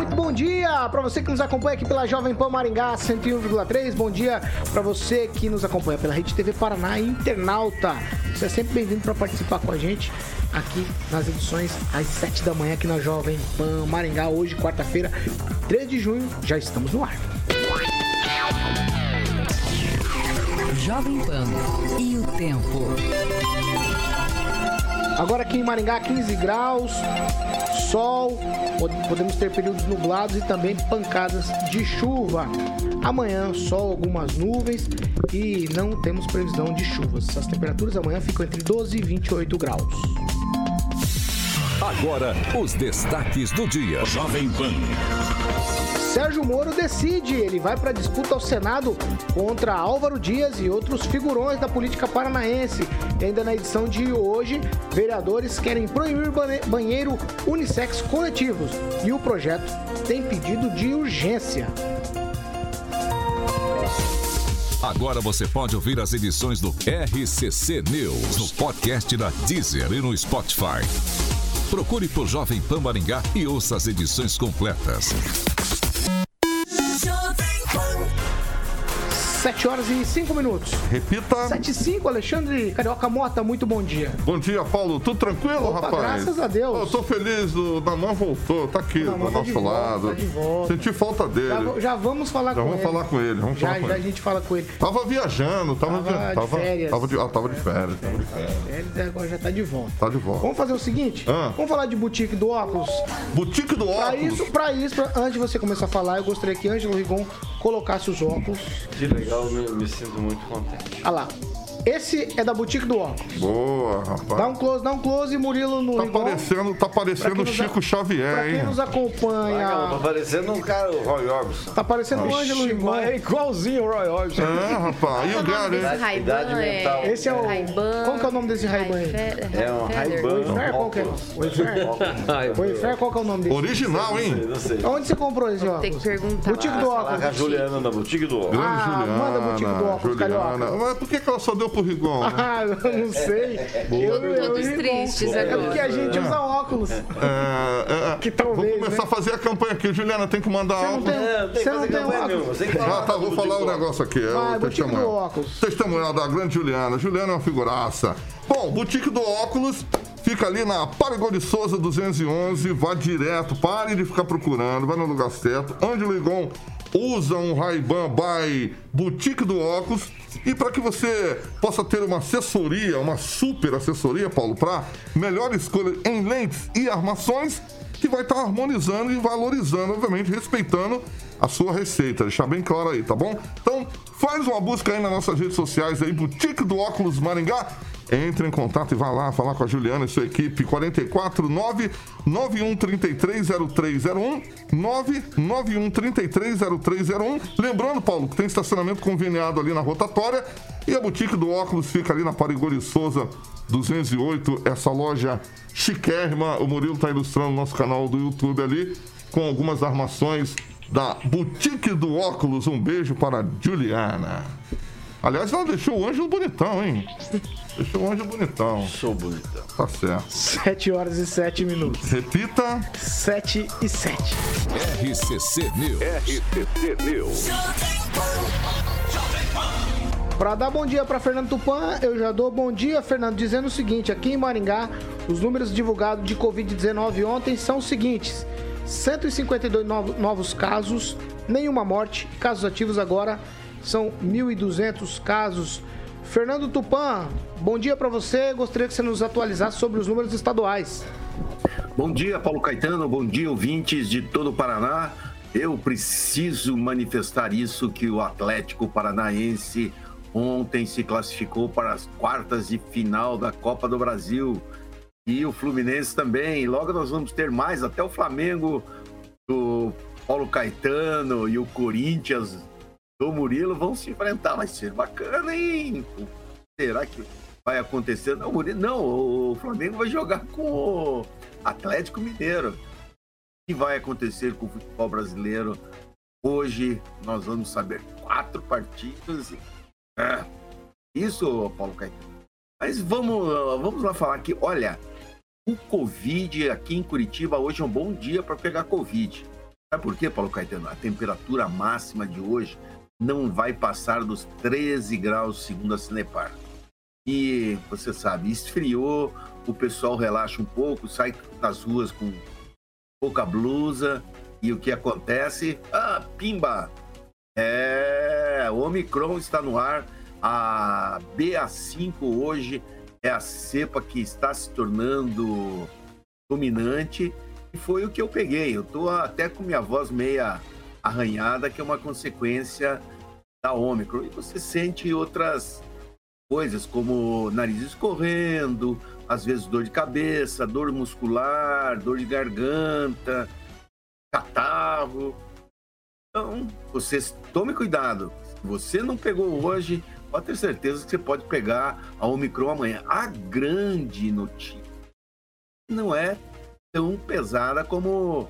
Muito bom dia para você que nos acompanha aqui pela Jovem Pan Maringá 101,3. Bom dia para você que nos acompanha pela Rede TV Paraná Internauta. Você é sempre bem-vindo para participar com a gente aqui nas edições às 7 da manhã aqui na Jovem Pan Maringá. Hoje, quarta-feira, 3 de junho, já estamos no ar. Jovem Pan e o tempo. Agora aqui em Maringá, 15 graus, sol, podemos ter períodos nublados e também pancadas de chuva. Amanhã, sol, algumas nuvens e não temos previsão de chuvas. As temperaturas amanhã ficam entre 12 e 28 graus. Agora, os destaques do dia. Jovem Pan. Sérgio Moro decide, ele vai para disputa ao Senado contra Álvaro Dias e outros figurões da política paranaense. Ainda na edição de hoje, vereadores querem proibir banheiro unissex coletivos e o projeto tem pedido de urgência. Agora você pode ouvir as edições do RCC News no podcast da Deezer e no Spotify. Procure por Jovem Pan Maringá e ouça as edições completas. 7 horas e 5 minutos. Repita. 7 e 5, Alexandre Carioca Mota, muito bom dia. Bom dia, Paulo. Tudo tranquilo, Opa, rapaz? Graças a Deus. Eu tô feliz, o Namã voltou, tá aqui do tá nosso de volta, lado. tá de volta. Senti falta dele. Já, já vamos falar Já com vamos ele. falar com ele, vamos já, falar com já ele. a gente fala com ele. Tava viajando, tava, Tava via- de tava, férias. Tava de, ah, tava de férias, tava de férias. Ele agora já tá de volta. Tá de volta. Vamos fazer o seguinte? Ah. Vamos falar de boutique do óculos? Boutique do Pra óculos. isso, pra isso, pra- antes de você começar a falar, eu gostaria que Ângelo Rigon colocasse os óculos. Que legal, me, me sinto muito contente. Olha lá. Esse é da boutique do óculos. Boa, Dá rapaz. um close, dá um close, Murilo no Tá Rigon. parecendo, tá Pra parecendo quem o Chico a- Xavier, Pra quem hein? nos Ah, não, tá acompanha. parecendo um cara, o Roy Orbison. Tá parecendo o Ângelo Rigon. É igualzinho o Roy Orbison. É, rapaz. E o Gary, hein? Idade- Ray-Ban idade mental. Esse é o. Qual que é o nome desse Ray-Ban aí? É um Ray-Ban. Wayfair, qual que é? óculos. Wayfair? Wayfair, qual que é o nome dele? Original, hein? Não sei. Onde você comprou esse Tem óculos? que perguntar. Boutique do com a óculos. Juliana na boutique do óculos. Grande Ah, Juliana. manda boutique do óculos, Juliana. Mas por que, que ela só deu pro Rigon? né? Ah, eu não sei. Eu, eu, Todos eu- tristes É agora. porque a gente usa óculos. É, é, é. Que talvez, Vou começar né? a fazer a campanha aqui. Juliana, tem que mandar Você não algo. tem, É, você não fazer tem campanha óculos? Ah, tá, vou falar um óculos. negócio aqui. É Vai, o boutique do testemunho. óculos. Testemunhal da grande Juliana. Juliana é uma figuraça. Bom, Boutique do Óculos fica ali na Paragão de Souza 211. Vá direto, pare de ficar procurando, vai no lugar certo. Ângelo Ligon usa um Ray-Ban by Boutique do Óculos. E para que você possa ter uma assessoria, uma super assessoria, Paulo, para melhor escolha em lentes e armações, que vai estar harmonizando e valorizando, obviamente, respeitando a sua receita. Deixar bem claro aí, tá bom? Então, faz uma busca aí nas nossas redes sociais aí, Boutique do Óculos Maringá. Entre em contato e vá lá falar com a Juliana e sua equipe. 449 91330301 991330301 Lembrando, Paulo, que tem estacionamento conveniado ali na rotatória e a boutique do óculos fica ali na Parigori Souza 208. Essa loja chiquérrima. O Murilo está ilustrando o nosso canal do YouTube ali com algumas armações da boutique do óculos. Um beijo para a Juliana. Aliás, ela deixou o Ângelo bonitão, hein? Deixou o Ângelo bonitão. Sou bonitão. Tá certo. 7 horas e 7 minutos. Repita. 7 e 7. RCC News. RCC News. Para dar bom dia para Fernando Tupan, eu já dou bom dia, Fernando, dizendo o seguinte: aqui em Maringá, os números divulgados de Covid-19 ontem são os seguintes: 152 novo- novos casos, nenhuma morte, casos ativos agora são 1.200 casos. Fernando Tupan, bom dia para você. Gostaria que você nos atualizasse sobre os números estaduais. Bom dia, Paulo Caetano. Bom dia, ouvintes de todo o Paraná. Eu preciso manifestar isso que o Atlético Paranaense ontem se classificou para as quartas de final da Copa do Brasil. E o Fluminense também. Logo nós vamos ter mais, até o Flamengo o Paulo Caetano e o Corinthians do Murilo vão se enfrentar. Vai ser bacana, hein? Será que vai acontecer? Não, Murilo, não. O Flamengo vai jogar com o Atlético Mineiro. O que vai acontecer com o futebol brasileiro? Hoje nós vamos saber quatro partidas. É, isso, Paulo Caetano. Mas vamos, vamos lá falar aqui. Olha, o Covid aqui em Curitiba hoje é um bom dia para pegar Covid. Sabe por quê, Paulo Caetano? A temperatura máxima de hoje não vai passar dos 13 graus, segundo a Cinepar. E você sabe, esfriou, o pessoal relaxa um pouco, sai nas ruas com pouca blusa. E o que acontece? Ah, pimba! É, o Omicron está no ar. A BA5 hoje é a cepa que está se tornando dominante e foi o que eu peguei. Eu tô até com minha voz meia arranhada, que é uma consequência da Ômicron. E você sente outras coisas, como nariz escorrendo, às vezes dor de cabeça, dor muscular, dor de garganta, catarro. Então, você tome cuidado. Se você não pegou hoje, pode ter certeza que você pode pegar a Omicron amanhã. A grande notícia não é tão pesada como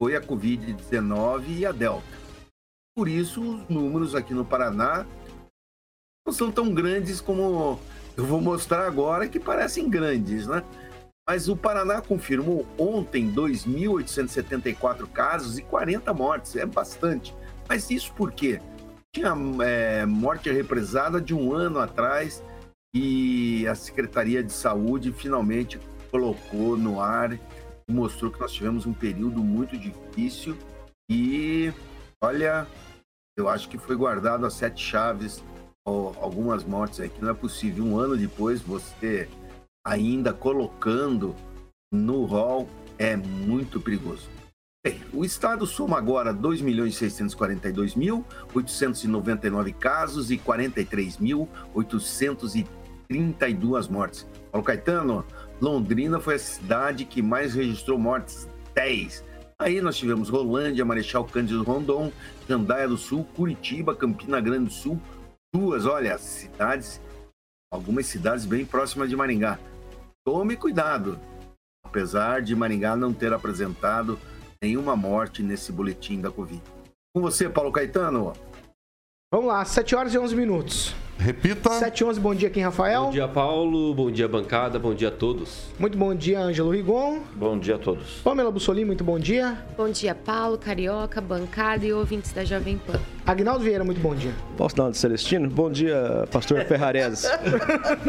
foi a Covid-19 e a Delta. Por isso, os números aqui no Paraná não são tão grandes como eu vou mostrar agora, que parecem grandes, né? Mas o Paraná confirmou ontem 2.874 casos e 40 mortes. É bastante. Mas isso por quê? Tinha é, morte represada de um ano atrás e a Secretaria de Saúde finalmente colocou no ar mostrou que nós tivemos um período muito difícil e, olha, eu acho que foi guardado as sete chaves algumas mortes aqui. Não é possível um ano depois você ainda colocando no rol é muito perigoso. Bem, o estado soma agora 2.642.899 casos e 43.832 mortes. Paulo Caetano, Londrina foi a cidade que mais registrou mortes, 10. Aí nós tivemos Rolândia, Marechal Cândido Rondon, Jandaia do Sul, Curitiba, Campina Grande do Sul, duas, olha, cidades, algumas cidades bem próximas de Maringá. Tome cuidado, apesar de Maringá não ter apresentado nenhuma morte nesse boletim da Covid. Com você, Paulo Caetano. Vamos lá, 7 horas e 11 minutos. Repita. 7 e 11, bom dia aqui, Rafael. Bom dia, Paulo. Bom dia, bancada. Bom dia a todos. Muito bom dia, Ângelo Rigon. Bom dia a todos. Pamela Bussolini, muito bom dia. Bom dia, Paulo, Carioca, bancada e ouvintes da Jovem Pan. Agnaldo Vieira, muito bom dia. Posso dar uma de Celestino? Bom dia, pastor Ferrarese.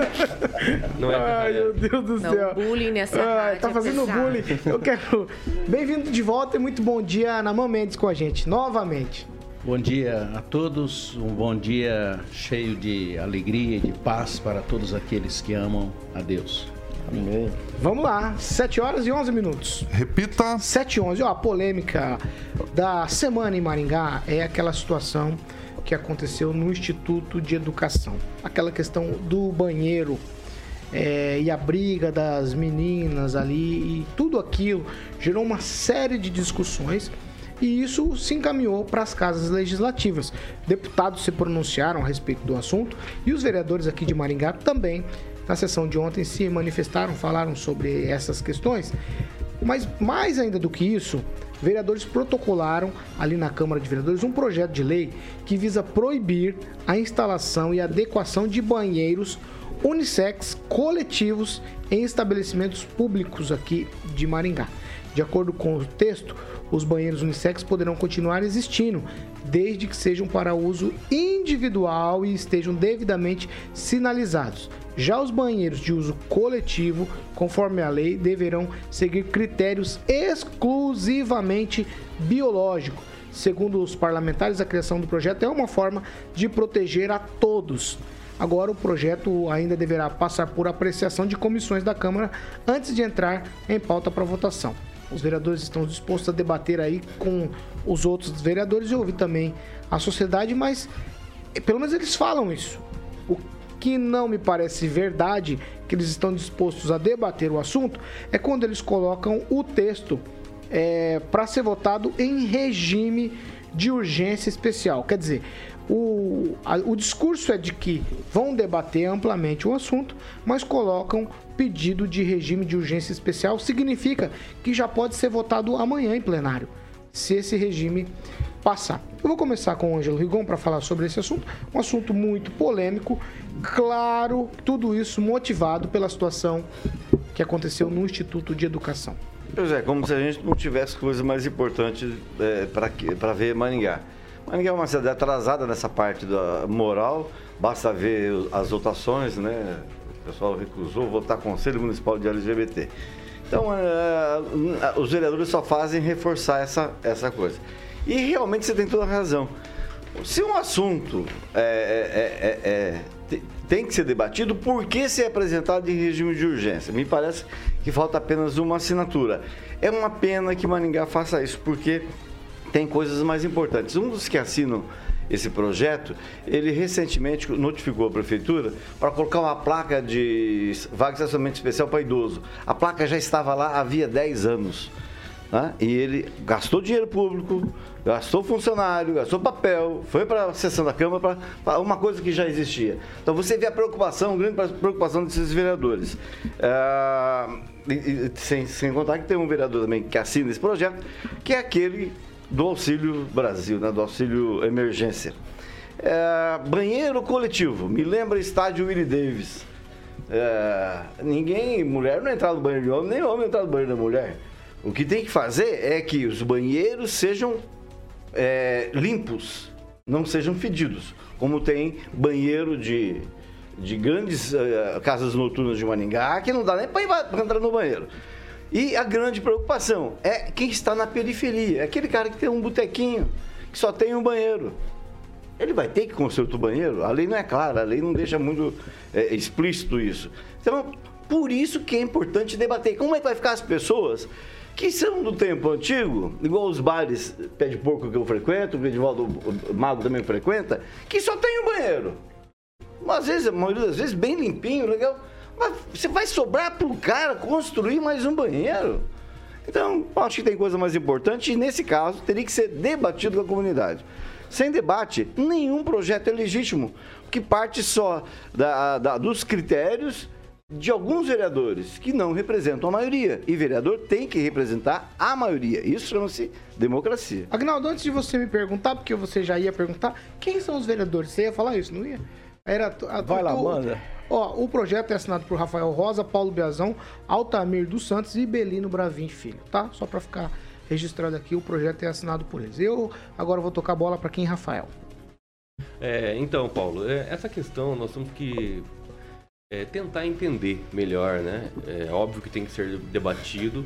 Não é Ai, meu Deus do Não, céu. bullying nessa Ai, tá é fazendo pesado. bullying. Eu quero. Bem-vindo de volta e muito bom dia, Ana Mam Mendes com a gente, novamente. Bom dia a todos, um bom dia cheio de alegria e de paz para todos aqueles que amam a Deus. Amém. Vamos lá, 7 horas e 11 minutos. Repita. 7 e 11. Ó, a polêmica da semana em Maringá é aquela situação que aconteceu no Instituto de Educação. Aquela questão do banheiro é, e a briga das meninas ali e tudo aquilo gerou uma série de discussões e isso se encaminhou para as casas legislativas. Deputados se pronunciaram a respeito do assunto e os vereadores aqui de Maringá também, na sessão de ontem, se manifestaram, falaram sobre essas questões. Mas mais ainda do que isso, vereadores protocolaram ali na Câmara de Vereadores um projeto de lei que visa proibir a instalação e adequação de banheiros unissex coletivos em estabelecimentos públicos aqui de Maringá. De acordo com o texto, os banheiros unissex poderão continuar existindo, desde que sejam para uso individual e estejam devidamente sinalizados. Já os banheiros de uso coletivo, conforme a lei, deverão seguir critérios exclusivamente biológicos. Segundo os parlamentares, a criação do projeto é uma forma de proteger a todos. Agora, o projeto ainda deverá passar por apreciação de comissões da Câmara antes de entrar em pauta para votação. Os vereadores estão dispostos a debater aí com os outros vereadores e ouvir também a sociedade, mas eh, pelo menos eles falam isso. O que não me parece verdade, que eles estão dispostos a debater o assunto, é quando eles colocam o texto é, para ser votado em regime de urgência especial. Quer dizer, o, a- o discurso é de que vão debater amplamente o assunto, mas colocam pedido de regime de urgência especial. Significa que já pode ser votado amanhã em plenário, se esse regime passar. Eu vou começar com o Ângelo Rigon para falar sobre esse assunto, um assunto muito polêmico, claro, tudo isso motivado pela situação que aconteceu no Instituto de Educação. Pois é, como se a gente não tivesse coisas mais importantes é, para ver Maringá. Maringá é uma cidade atrasada nessa parte da moral, basta ver as votações, né? O pessoal recusou votar Conselho Municipal de LGBT. Então, é, os vereadores só fazem reforçar essa, essa coisa. E realmente você tem toda a razão. Se um assunto é, é- é- é- te- tem que ser debatido, por que ser apresentado em regime de urgência? Me parece que falta apenas uma assinatura. É uma pena que Maringá faça isso, porque tem coisas mais importantes. Um dos que assinam esse projeto, ele recentemente notificou a prefeitura para colocar uma placa de vaga de estacionamento especial para idoso. A placa já estava lá havia 10 anos. né? E ele gastou dinheiro público, gastou funcionário, gastou papel, foi para a sessão da Câmara para uma coisa que já existia. Então você vê a preocupação, a grande preocupação desses vereadores. Ah, e- e sem, sem contar que tem um vereador também que assina esse projeto, que é aquele do Auxílio Brasil, né? do Auxílio Emergência. É, banheiro coletivo, me lembra estádio Willie Davis. É, ninguém, mulher não entrar no banheiro de homem, nem homem entrar no banheiro da mulher. O que tem que fazer é que os banheiros sejam é, limpos, não sejam fedidos. Como tem banheiro de, de grandes eh, casas noturnas de Maningá, que não dá nem para entrar no banheiro. E a grande preocupação é quem está na periferia, é aquele cara que tem um botequinho, que só tem um banheiro. Ele vai ter que construir outro banheiro? A lei não é clara, a lei não deixa muito é, explícito isso. Então, por isso que é importante debater. Como é que vai ficar as pessoas que são do tempo antigo, igual os bares pé de porco que eu frequento, o Edivaldo Mago também frequenta, que só tem um banheiro. Às vezes, a maioria das vezes, bem limpinho, legal. Mas você vai sobrar pro cara construir mais um banheiro? Então, acho que tem coisa mais importante e, nesse caso, teria que ser debatido com a comunidade. Sem debate, nenhum projeto é legítimo, que parte só da- da- dos critérios de alguns vereadores que não representam a maioria. E vereador tem que representar a maioria. Isso chama-se democracia. Agnaldo, antes de você me perguntar, porque você já ia perguntar, quem são os vereadores? Você ia falar isso, não ia? Era, a, Vai lá, o- manda. Ó, o projeto é assinado por Rafael Rosa, Paulo Biazão, Altamir dos Santos e Belino Bravin Filho, tá? Só pra ficar registrado aqui, o projeto é assinado por eles. Eu agora vou tocar a bola pra quem, Rafael? É, então, Paulo, é, essa questão nós temos que é, tentar entender melhor, né? É óbvio que tem que ser debatido.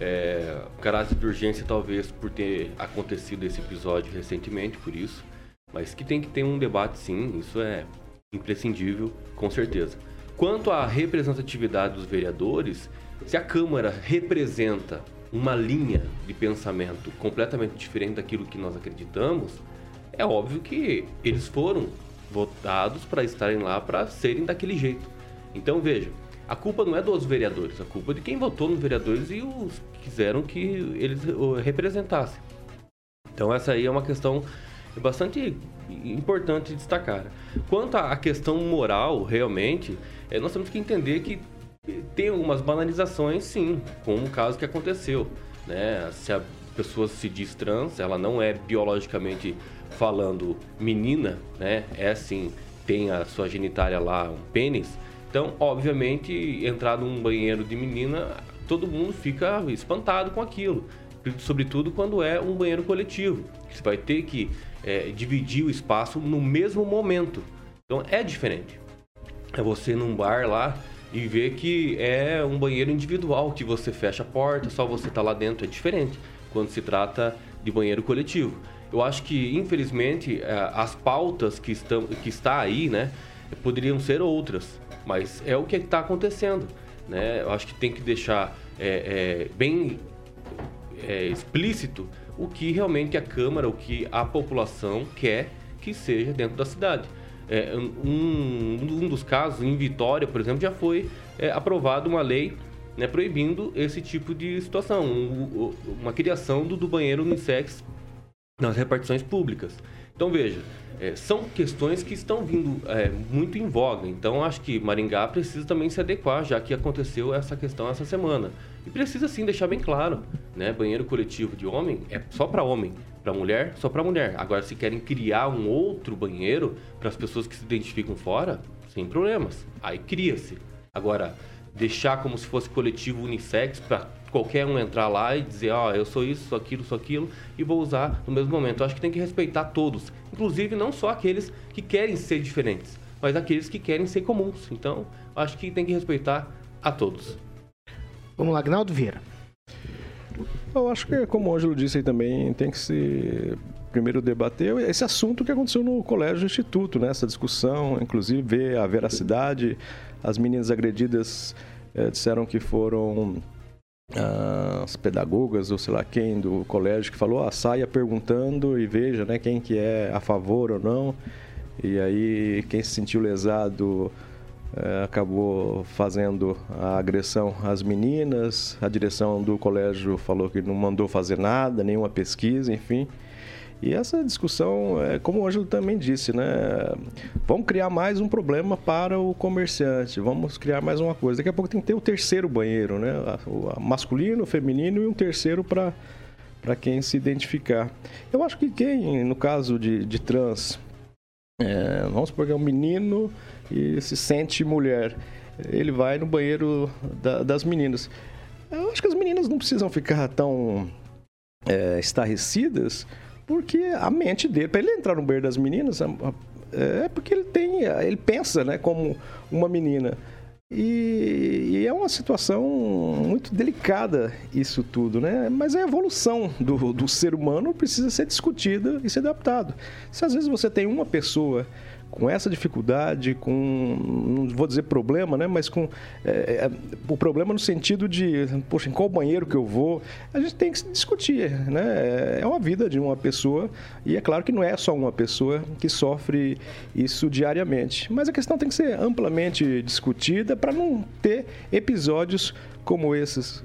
É, caráter de urgência, talvez, por ter acontecido esse episódio recentemente, por isso. Mas que tem que ter um debate, sim, isso é imprescindível, com certeza. Quanto à representatividade dos vereadores, se a Câmara representa uma linha de pensamento completamente diferente daquilo que nós acreditamos, é óbvio que eles foram votados para estarem lá para serem daquele jeito. Então veja, a culpa não é dos vereadores, a culpa é de quem votou nos vereadores e os quiseram que eles o representassem. Então essa aí é uma questão bastante importante de destacar. Quanto à questão moral, realmente, eh, nós temos que entender que tem algumas banalizações, sim, como o caso que aconteceu. Né? Se a pessoa se diz trans, ela não é biologicamente falando menina, né? É sim, tem a sua genitália lá, um pênis. Então, obviamente, entrar num banheiro de menina, todo mundo fica espantado com aquilo. Sobretudo quando é um banheiro coletivo. Você vai ter que eh, dividir o espaço no mesmo momento. Então, é diferente. É você num bar lá e ver que é um banheiro individual, que você fecha a porta, só você tá lá dentro. É diferente quando se trata de banheiro coletivo. Eu acho que, infelizmente, eh, as pautas que, estão, que está aí, né, poderiam ser outras, mas é o que está acontecendo, né? Eu acho que tem que deixar eh, eh, bem é, explícito o que realmente a Câmara, o que a população quer que seja dentro da cidade. É, um, um dos casos, em Vitória, por exemplo, já foi é, aprovada uma lei né, proibindo esse tipo de situação, um- um- uma criação do, do banheiro unissex nas repartições públicas. Então veja, é, são questões que estão vindo é, muito em voga. Então acho que Maringá precisa também se adequar, já que aconteceu essa questão essa semana. E precisa sim deixar bem claro, né? Banheiro coletivo de homem é só para homem, para mulher só para mulher. Agora se querem criar um outro banheiro para as pessoas que se identificam fora, sem problemas. Aí cria-se. Agora deixar como se fosse coletivo unissex para qualquer um entrar lá e dizer, ó, eu sou isso, sou aquilo, sou aquilo e vou usar no mesmo momento. Eu acho que tem que respeitar todos, inclusive não só aqueles que querem ser diferentes, mas aqueles que querem ser comuns. Então, acho que tem que respeitar a todos. Vamos lá, Agnaldo Vieira. Eu acho que, como o Ângelo disse aí também, tem que se primeiro debater esse assunto que aconteceu no Colégio Instituto, né? Essa discussão, inclusive ver a veracidade. As meninas agredidas eh, disseram que foram ah, as pedagogas ou sei lá quem do colégio que falou, ah, saia perguntando e veja, né, quem que é a favor ou não. E aí quem se sentiu lesado acabou fazendo a agressão às meninas. A direção do colégio falou que não mandou fazer nada, nenhuma pesquisa, enfim. E essa discussão, é, como o Ângelo também disse, né? Vamos criar mais um problema para o comerciante, vamos criar mais uma coisa. Daqui a pouco tem que ter o terceiro banheiro, né? O masculino, o feminino e um terceiro para para quem se identificar. Eu acho que quem, no caso de, de trans, é, vamos supor que é um menino e se sente mulher. Ele vai no banheiro da- das meninas. Eu acho que as meninas não precisam ficar tão é, estarrecidas, porque a mente dele, para ele entrar no banheiro das meninas, a- é porque ele tem, ele pensa, né, como uma menina. E, e é uma situação muito delicada isso tudo, né? Mas a evolução do, do ser humano precisa ser discutida e ser adaptado. Se às vezes você tem uma pessoa com essa dificuldade, com, não vou dizer problema, né? Mas com é, é, o problema no sentido de, poxa, em qual banheiro que eu vou? A gente tem que discutir, né? É uma vida de uma pessoa e é claro que não é só uma pessoa que sofre isso diariamente. Mas a questão tem que ser amplamente discutida para não ter episódios como esses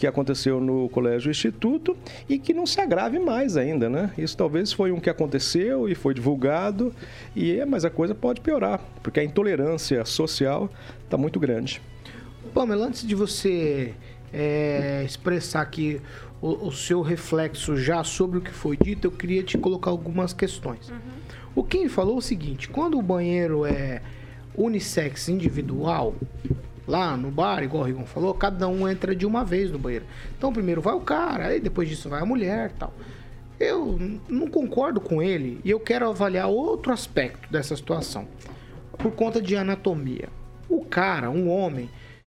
que aconteceu no Colégio Instituto e que não se agrave mais ainda, né? Isso talvez foi um que aconteceu e foi divulgado, e mas a coisa pode piorar, porque a intolerância social está muito grande. Pamela, antes de você é, expressar aqui o, o seu reflexo já sobre o que foi dito, eu queria te colocar algumas questões. O Kim falou o seguinte: quando o banheiro é unissex individual, lá no bar, igual o Rigon falou, cada um entra de uma vez no banheiro. Então primeiro vai o cara, aí depois disso vai a mulher tal. Eu não concordo com ele e eu quero avaliar outro aspecto dessa situação. Por conta de anatomia. O cara, um homem,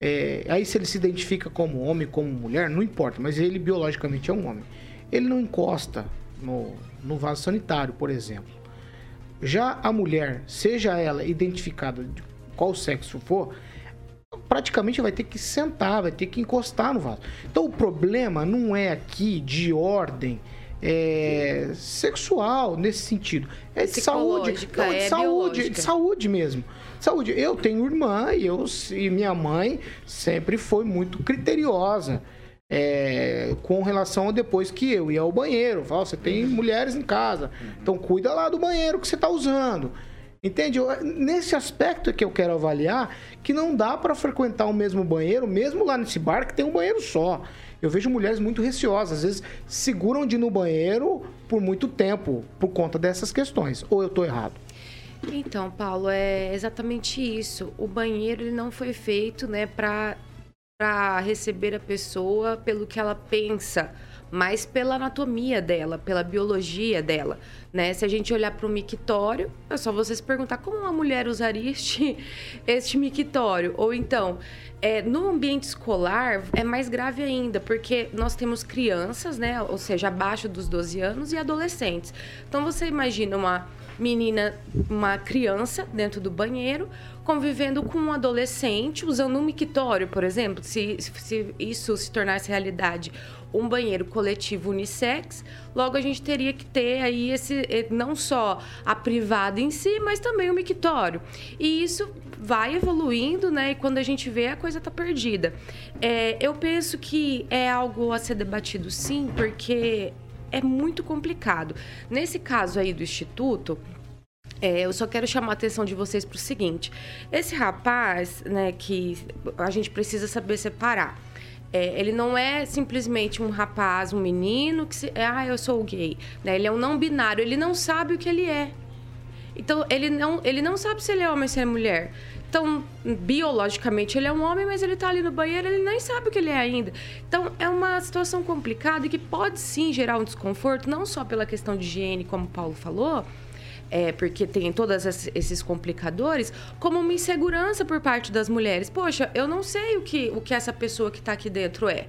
é, aí se ele se identifica como homem, como mulher, não importa, mas ele biologicamente é um homem. Ele não encosta no, no vaso sanitário, por exemplo. Já a mulher, seja ela identificada de qual sexo for, praticamente vai ter que sentar, vai ter que encostar no vaso. Então o problema não é aqui de ordem é, sexual nesse sentido. É de saúde, não, de é saúde, biológica. de saúde mesmo. Saúde. Eu tenho irmã e, eu, e minha mãe sempre foi muito criteriosa. é, com relação a depois que eu ia ao banheiro. Fala, você tem mulheres em casa, então cuida lá do banheiro que você está usando. Entende? Nesse aspecto é que eu quero avaliar que não dá para frequentar o mesmo banheiro, mesmo lá nesse bar que tem um banheiro só. Eu vejo mulheres muito receosas, às vezes seguram de ir no banheiro por muito tempo por conta dessas questões. Ou eu tô errado? Então, Paulo, é exatamente isso. O banheiro ele não foi feito, né, para receber a pessoa pelo que ela pensa, mas pela anatomia dela, pela biologia dela, né? Se a gente olhar para o mictório, é só você se perguntar como uma mulher usaria este este mictório, ou então é, no ambiente escolar é mais grave ainda, porque nós temos crianças, né? Ou seja, abaixo dos 12 anos e adolescentes. Então você imagina uma menina, uma criança dentro do banheiro, convivendo com um adolescente, usando um mictório, por exemplo, se, se isso se tornasse realidade, um banheiro coletivo unissex, logo a gente teria que ter aí esse, não só a privada em si, mas também o mictório. E isso vai evoluindo, né? E quando a gente vê, a coisa tá perdida. É, eu penso que é algo a ser debatido sim, porque é muito complicado. Nesse caso aí do Instituto, é, eu só quero chamar a atenção de vocês para o seguinte: esse rapaz, né, que a gente precisa saber separar. É, ele não é simplesmente um rapaz, um menino que se, é, ah, eu sou gay. Né? Ele é um não binário. Ele não sabe o que ele é. Então ele não, ele não sabe se ele é homem ou se é mulher. Então, biologicamente ele é um homem, mas ele está ali no banheiro, ele nem sabe o que ele é ainda. Então, é uma situação complicada e que pode sim gerar um desconforto, não só pela questão de higiene, como o Paulo falou, é, porque tem todos esses complicadores, como uma insegurança por parte das mulheres. Poxa, eu não sei o que, o que essa pessoa que está aqui dentro é.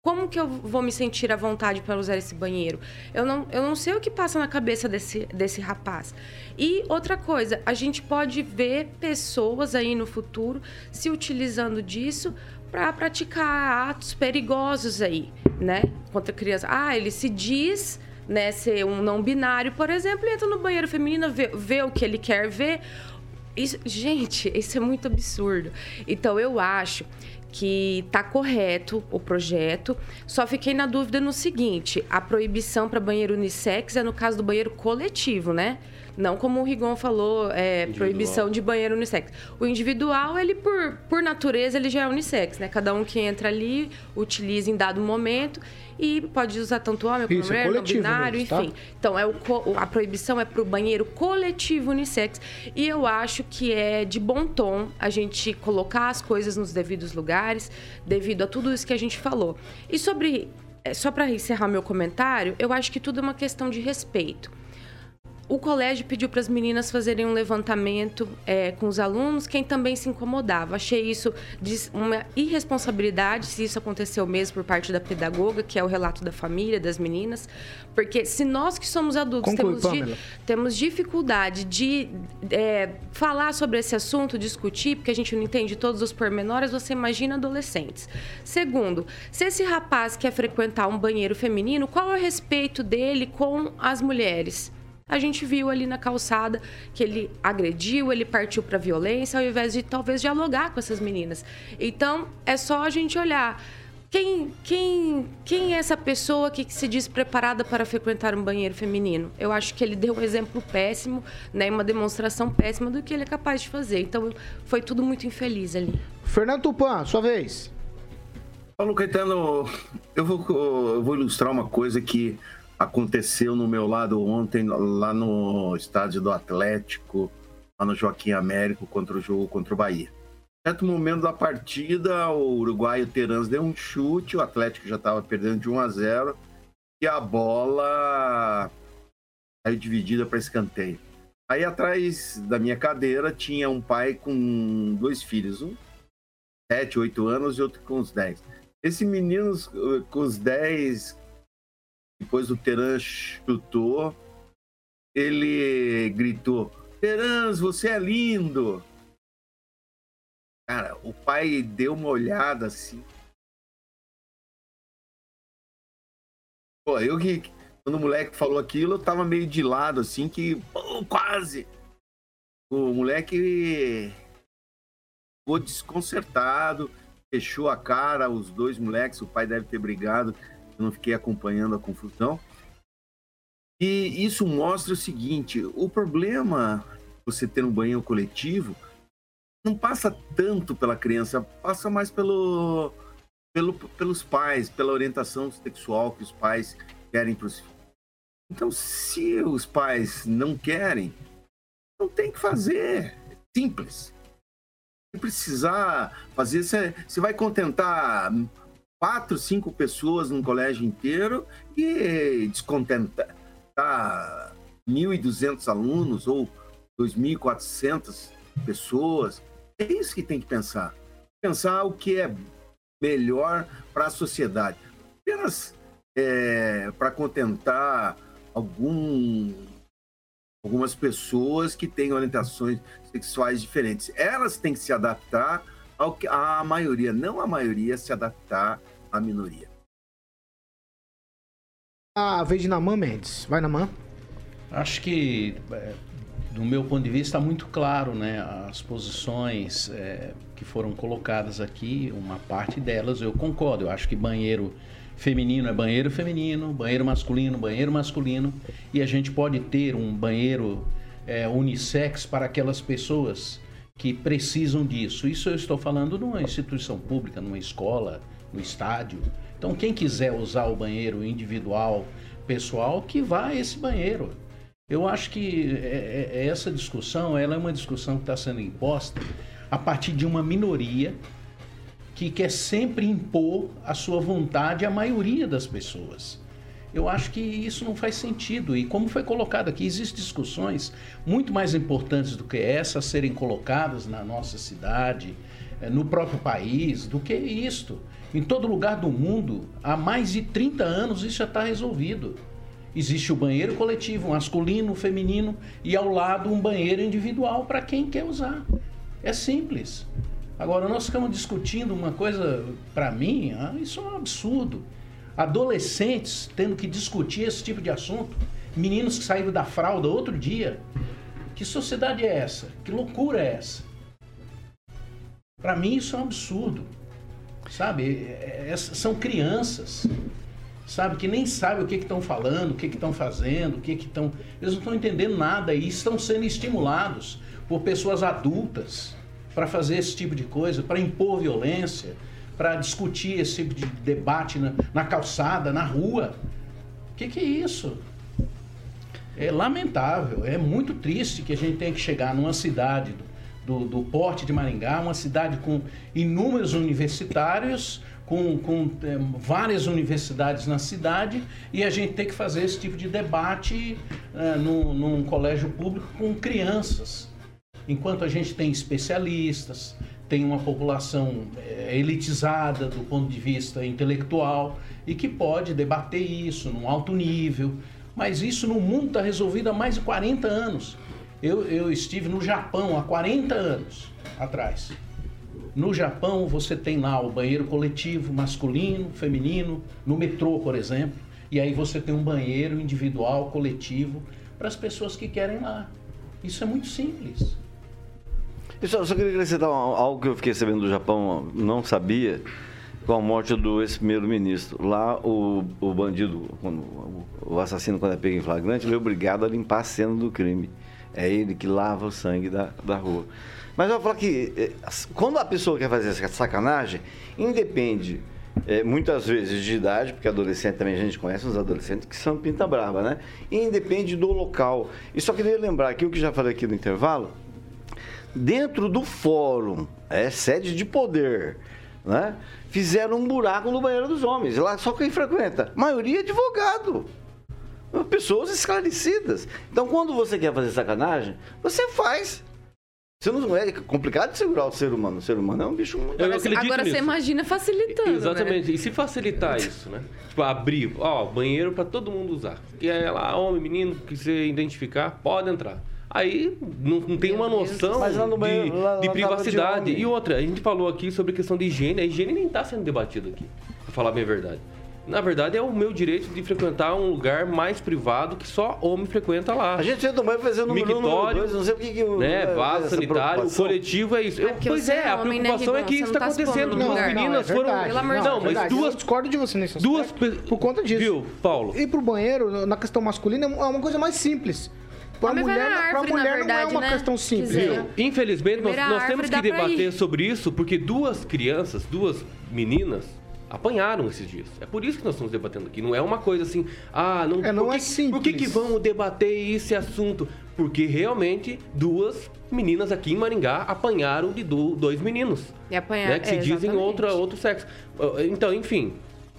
Como que eu vou me sentir à vontade para usar esse banheiro? Eu não, eu não sei o que passa na cabeça desse, desse rapaz. E outra coisa, a gente pode ver pessoas aí no futuro se utilizando disso para praticar atos perigosos aí, né? Contra criança. Ah, ele se diz né, ser um não binário, por exemplo, e entra no banheiro feminino, vê, vê o que ele quer ver. Isso, gente, isso é muito absurdo. Então eu acho que está correto o projeto. Só fiquei na dúvida no seguinte: a proibição para banheiro unissex é no caso do banheiro coletivo, né? Não como o Rigon falou, é, proibição de banheiro unissex. O individual, ele por, por natureza, ele já é unissex, né? Cada um que entra ali utiliza em dado momento e pode usar tanto homem como Isso, mulher, é não binário, mesmo, tá? enfim. Então, é o, a proibição é para o banheiro coletivo unissex. E eu acho que é de bom tom a gente colocar as coisas nos devidos lugares, devido a tudo isso que a gente falou. E sobre. É, só para encerrar meu comentário, eu acho que tudo é uma questão de respeito o colégio pediu para as meninas fazerem um levantamento é, com os alunos, quem também se incomodava. Achei isso de uma irresponsabilidade, se isso aconteceu mesmo por parte da pedagoga, que é o relato da família, das meninas. Porque se nós que somos adultos Conclui, temos, di temos dificuldade de é, falar sobre esse assunto, discutir, porque a gente não entende todos os pormenores, você imagina adolescentes. Segundo, se esse rapaz quer frequentar um banheiro feminino, qual é o respeito dele com as mulheres? A gente viu ali na calçada que ele agrediu, ele partiu para violência, ao invés de talvez dialogar com essas meninas. Então, é só a gente olhar. Quem, quem, quem é essa pessoa que se diz preparada para frequentar um banheiro feminino? Eu acho que ele deu um exemplo péssimo, né, uma demonstração péssima do que ele é capaz de fazer. Então, foi tudo muito infeliz ali. Fernando Tupan, sua vez. Paulo Caetano, eu vou, eu vou ilustrar uma coisa que aconteceu no meu lado ontem, lá no estádio do Atlético, lá no Joaquim Américo, contra o jogo contra o Bahia. Em certo momento da partida, o uruguaio Terans deu um chute, o Atlético já estava perdendo de 1 a 0 e a bola saiu dividida para escanteio. Aí atrás da minha cadeira tinha um pai com dois filhos, um 7, 8 anos e outro com uns 10. Esse menino com os 10 depois o Teran chutou, ele gritou: Terans, você é lindo! Cara, o pai deu uma olhada assim. Pô, eu que. Quando o moleque falou aquilo, eu tava meio de lado, assim, que. Quase! O moleque ficou desconcertado, fechou a cara, os dois moleques, o pai deve ter brigado eu não fiquei acompanhando a confusão. E isso mostra o seguinte: o problema você ter um banho coletivo não passa tanto pela criança, passa mais pelo, pelo, pelos pais, pela orientação sexual que os pais querem para os filhos. Então, se os pais não querem, não tem que fazer. Simples. Se precisar fazer, você vai contentar quatro, cinco pessoas num colégio inteiro e descontentar tá, 1.200 alunos ou 2.400 pessoas. É isso que tem que pensar. Pensar o que é melhor para a sociedade. Apenas é, para contentar algum, algumas pessoas que têm orientações sexuais diferentes. Elas têm que se adaptar ao que a maioria, não a maioria, se adaptar à minoria. A vez de Namã Mendes. Vai, Namã. Acho que é, do meu ponto de vista, está muito claro, né? As posições é, que foram colocadas aqui, uma parte delas eu concordo. Eu acho que banheiro feminino é banheiro feminino, banheiro masculino, banheiro masculino, e a gente pode ter um banheiro é, unissex para aquelas pessoas que precisam disso. Isso eu estou falando numa instituição pública, numa escola, no estádio. Então, quem quiser usar o banheiro individual, pessoal, que vá a esse banheiro. Eu acho que é, é, essa discussão ela é uma discussão que está sendo imposta a partir de uma minoria que quer sempre impor a sua vontade à maioria das pessoas. Eu acho que isso não faz sentido. E como foi colocado aqui, existem discussões muito mais importantes do que essa serem colocadas na nossa cidade, eh, no próprio país, do que isto. Em todo lugar do mundo, há mais de 30 anos isso já está resolvido. Existe o banheiro coletivo, masculino, feminino, e ao lado um banheiro individual para quem quer usar. É simples. Agora, nós ficamos discutindo uma coisa, para mim, ah, isso é um absurdo. Adolescentes tendo que discutir esse tipo de assunto, meninos que saíram da fralda outro dia. Que sociedade é essa? Que loucura é essa? Para mim, isso é um absurdo. Sabe? É, é, são crianças sabe? Que nem sabem o que estão falando, o que estão fazendo, o que estão. Eles não estão entendendo nada e estão sendo estimulados por pessoas adultas para fazer esse tipo de coisa, para impor violência, para discutir esse tipo de debate na, na calçada, na rua. O que, que é isso? É lamentável, é muito triste que a gente tenha que chegar numa cidade do, do, do porte de Maringá, uma cidade com inúmeros universitários, com, com é, várias universidades na cidade e a gente tem que fazer esse tipo de debate é, num, num colégio público com crianças. Enquanto a gente tem especialistas, tem uma população é, elitizada do ponto de vista intelectual e que pode debater isso num alto nível. Mas isso no mundo está resolvido há mais de 40 anos. Eu, eu estive no Japão há 40 anos atrás. No Japão, você tem lá o banheiro coletivo, masculino, feminino, no metrô, por exemplo. E aí você tem um banheiro individual, coletivo, para as pessoas que querem lá. Isso é muito simples. Eu só, só queria acrescentar algo que eu fiquei sabendo do Japão, não sabia, com a morte do ex-primeiro-ministro. Lá, o, o bandido, quando, o assassino, quando é pego em flagrante, ele é obrigado a limpar a cena do crime. É ele que lava o sangue da, da rua. Mas eu vou falar que eh, quando a pessoa quer fazer essa sacanagem, independe é, muitas vezes de idade, porque adolescente também a gente conhece uns adolescentes que são pinta brava, né? E independe do local. E só queria lembrar aqui o que já falei aqui no intervalo, dentro do fórum, é sede de poder, né? Fizeram um buraco no banheiro dos homens. Lá só quem frequenta, maioria advogado. Pessoas esclarecidas. Então, quando você quer fazer sacanagem, você faz. Você não é complicado de segurar o ser humano. O ser humano é um bicho muito. Agora, agora você imagina facilitando. Exatamente. Né? E se facilitar isso, né? Tipo, abrir, ó, banheiro para todo mundo usar. E aí lá, homem, menino, que você identificar, pode entrar. Aí não, não tem uma noção banheiro, de, lá, de privacidade. De e outra, a gente falou aqui sobre a questão de higiene. A higiene nem está sendo debatida aqui, pra falar bem a verdade na verdade, é o meu direito de frequentar um lugar mais privado que só homem frequenta lá. A gente entra vai fazer o número, Mictório, dois, não sei o que... que né, vaso sanitário, o coletivo é isso. É pois é, é a homem, né, preocupação né, é que isso está tá acontecendo. Duas não, meninas não, é foram... Pelo amor de Não, mas duas... Eu discordo de você nesse duas Por conta disso. Viu, Paulo? Ir pro banheiro, na questão masculina, é uma coisa mais simples. Para mulher, árvore, mulher verdade, não é uma né? questão simples. Viu? Infelizmente, nós, nós temos que debater sobre isso, porque duas crianças, duas meninas, apanharam esses dias. É por isso que nós estamos debatendo aqui. Não é uma coisa assim, ah, não, é, não que, é simples. Por que, que vamos debater esse assunto? Porque realmente duas meninas aqui em Maringá apanharam de dois meninos. E apanharam, né, que se é, dizem outra, outro sexo. Então, enfim,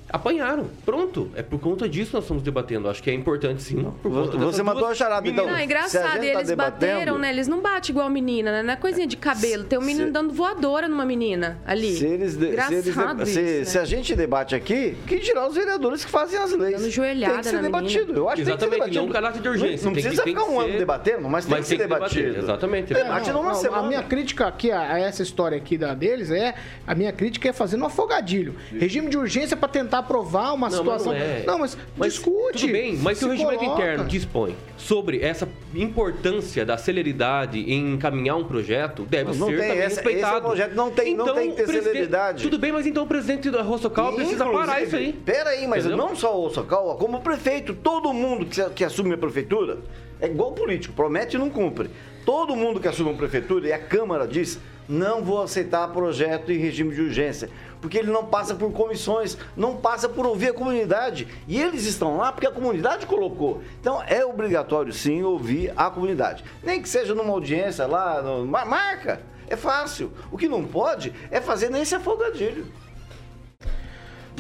apanharam. Pronto. É por conta disso que nós estamos debatendo. Acho que é importante sim. Você matou a charada, então. Não, é engraçado. E tá eles debatendo... bateram, né? Eles não batem igual menina, né? Não é coisinha de cabelo. Tem um menino se... dando voadora numa menina ali. Se eles. De... Engraçado se, eles de... se, isso, se, a gente debate aqui, que dirá os vereadores que fazem as leis. Dando joelhada tem que ser debatido. Eu acho Exatamente, que tem que ser debatido. não caráter de urgência. Não, não precisa ficar um ano debatendo, mas tem que ser debatido. Exatamente. Debate numa semana. A minha crítica aqui a essa história aqui da deles é. A minha crítica é fazendo um afogadilho. Regime de urgência para tentar tentar provar uma Não, situação. Mas não, é. não, mas, discute. Tudo bem, mas se o regimento coloca. interno dispõe sobre essa importância da celeridade em encaminhar um projeto, deve Mas não ser tem, também esse- respeitado. esse projeto não tem- não tem que ter celeridade. Tudo bem, mas então o presidente da Rosocal precisa parar isso aí. Peraí, mas Entendeu? não só o Socal, como o prefeito, todo mundo que, que assume a prefeitura é igual político, promete e não cumpre. Todo mundo que assume a prefeitura e a Câmara diz: não vou aceitar projeto em regime de urgência, porque ele não passa por comissões, não passa por ouvir a comunidade. E eles estão lá porque a comunidade colocou. Então é obrigatório sim ouvir a comunidade. Nem que seja numa audiência lá, no- marca. É fácil. O que não pode é fazer nesse afogadilho.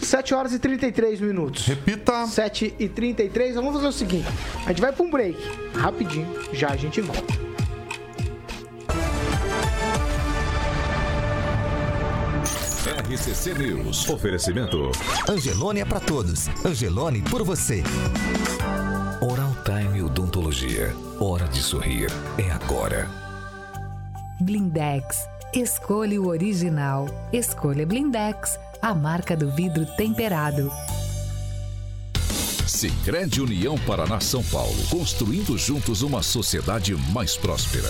7 horas e 33 minutos. Repita. 7 e 33. Vamos fazer o seguinte: a gente vai pra um break. Rapidinho, já a gente volta. RCC News. Oferecimento. Angelone é pra todos. Angelone por você. Oral Time Odontologia. Hora de sorrir. É agora. Blindex. Escolha o original. Escolha Blindex, a marca do vidro temperado. Sicredi União Paraná São Paulo. Construindo juntos uma sociedade mais próspera.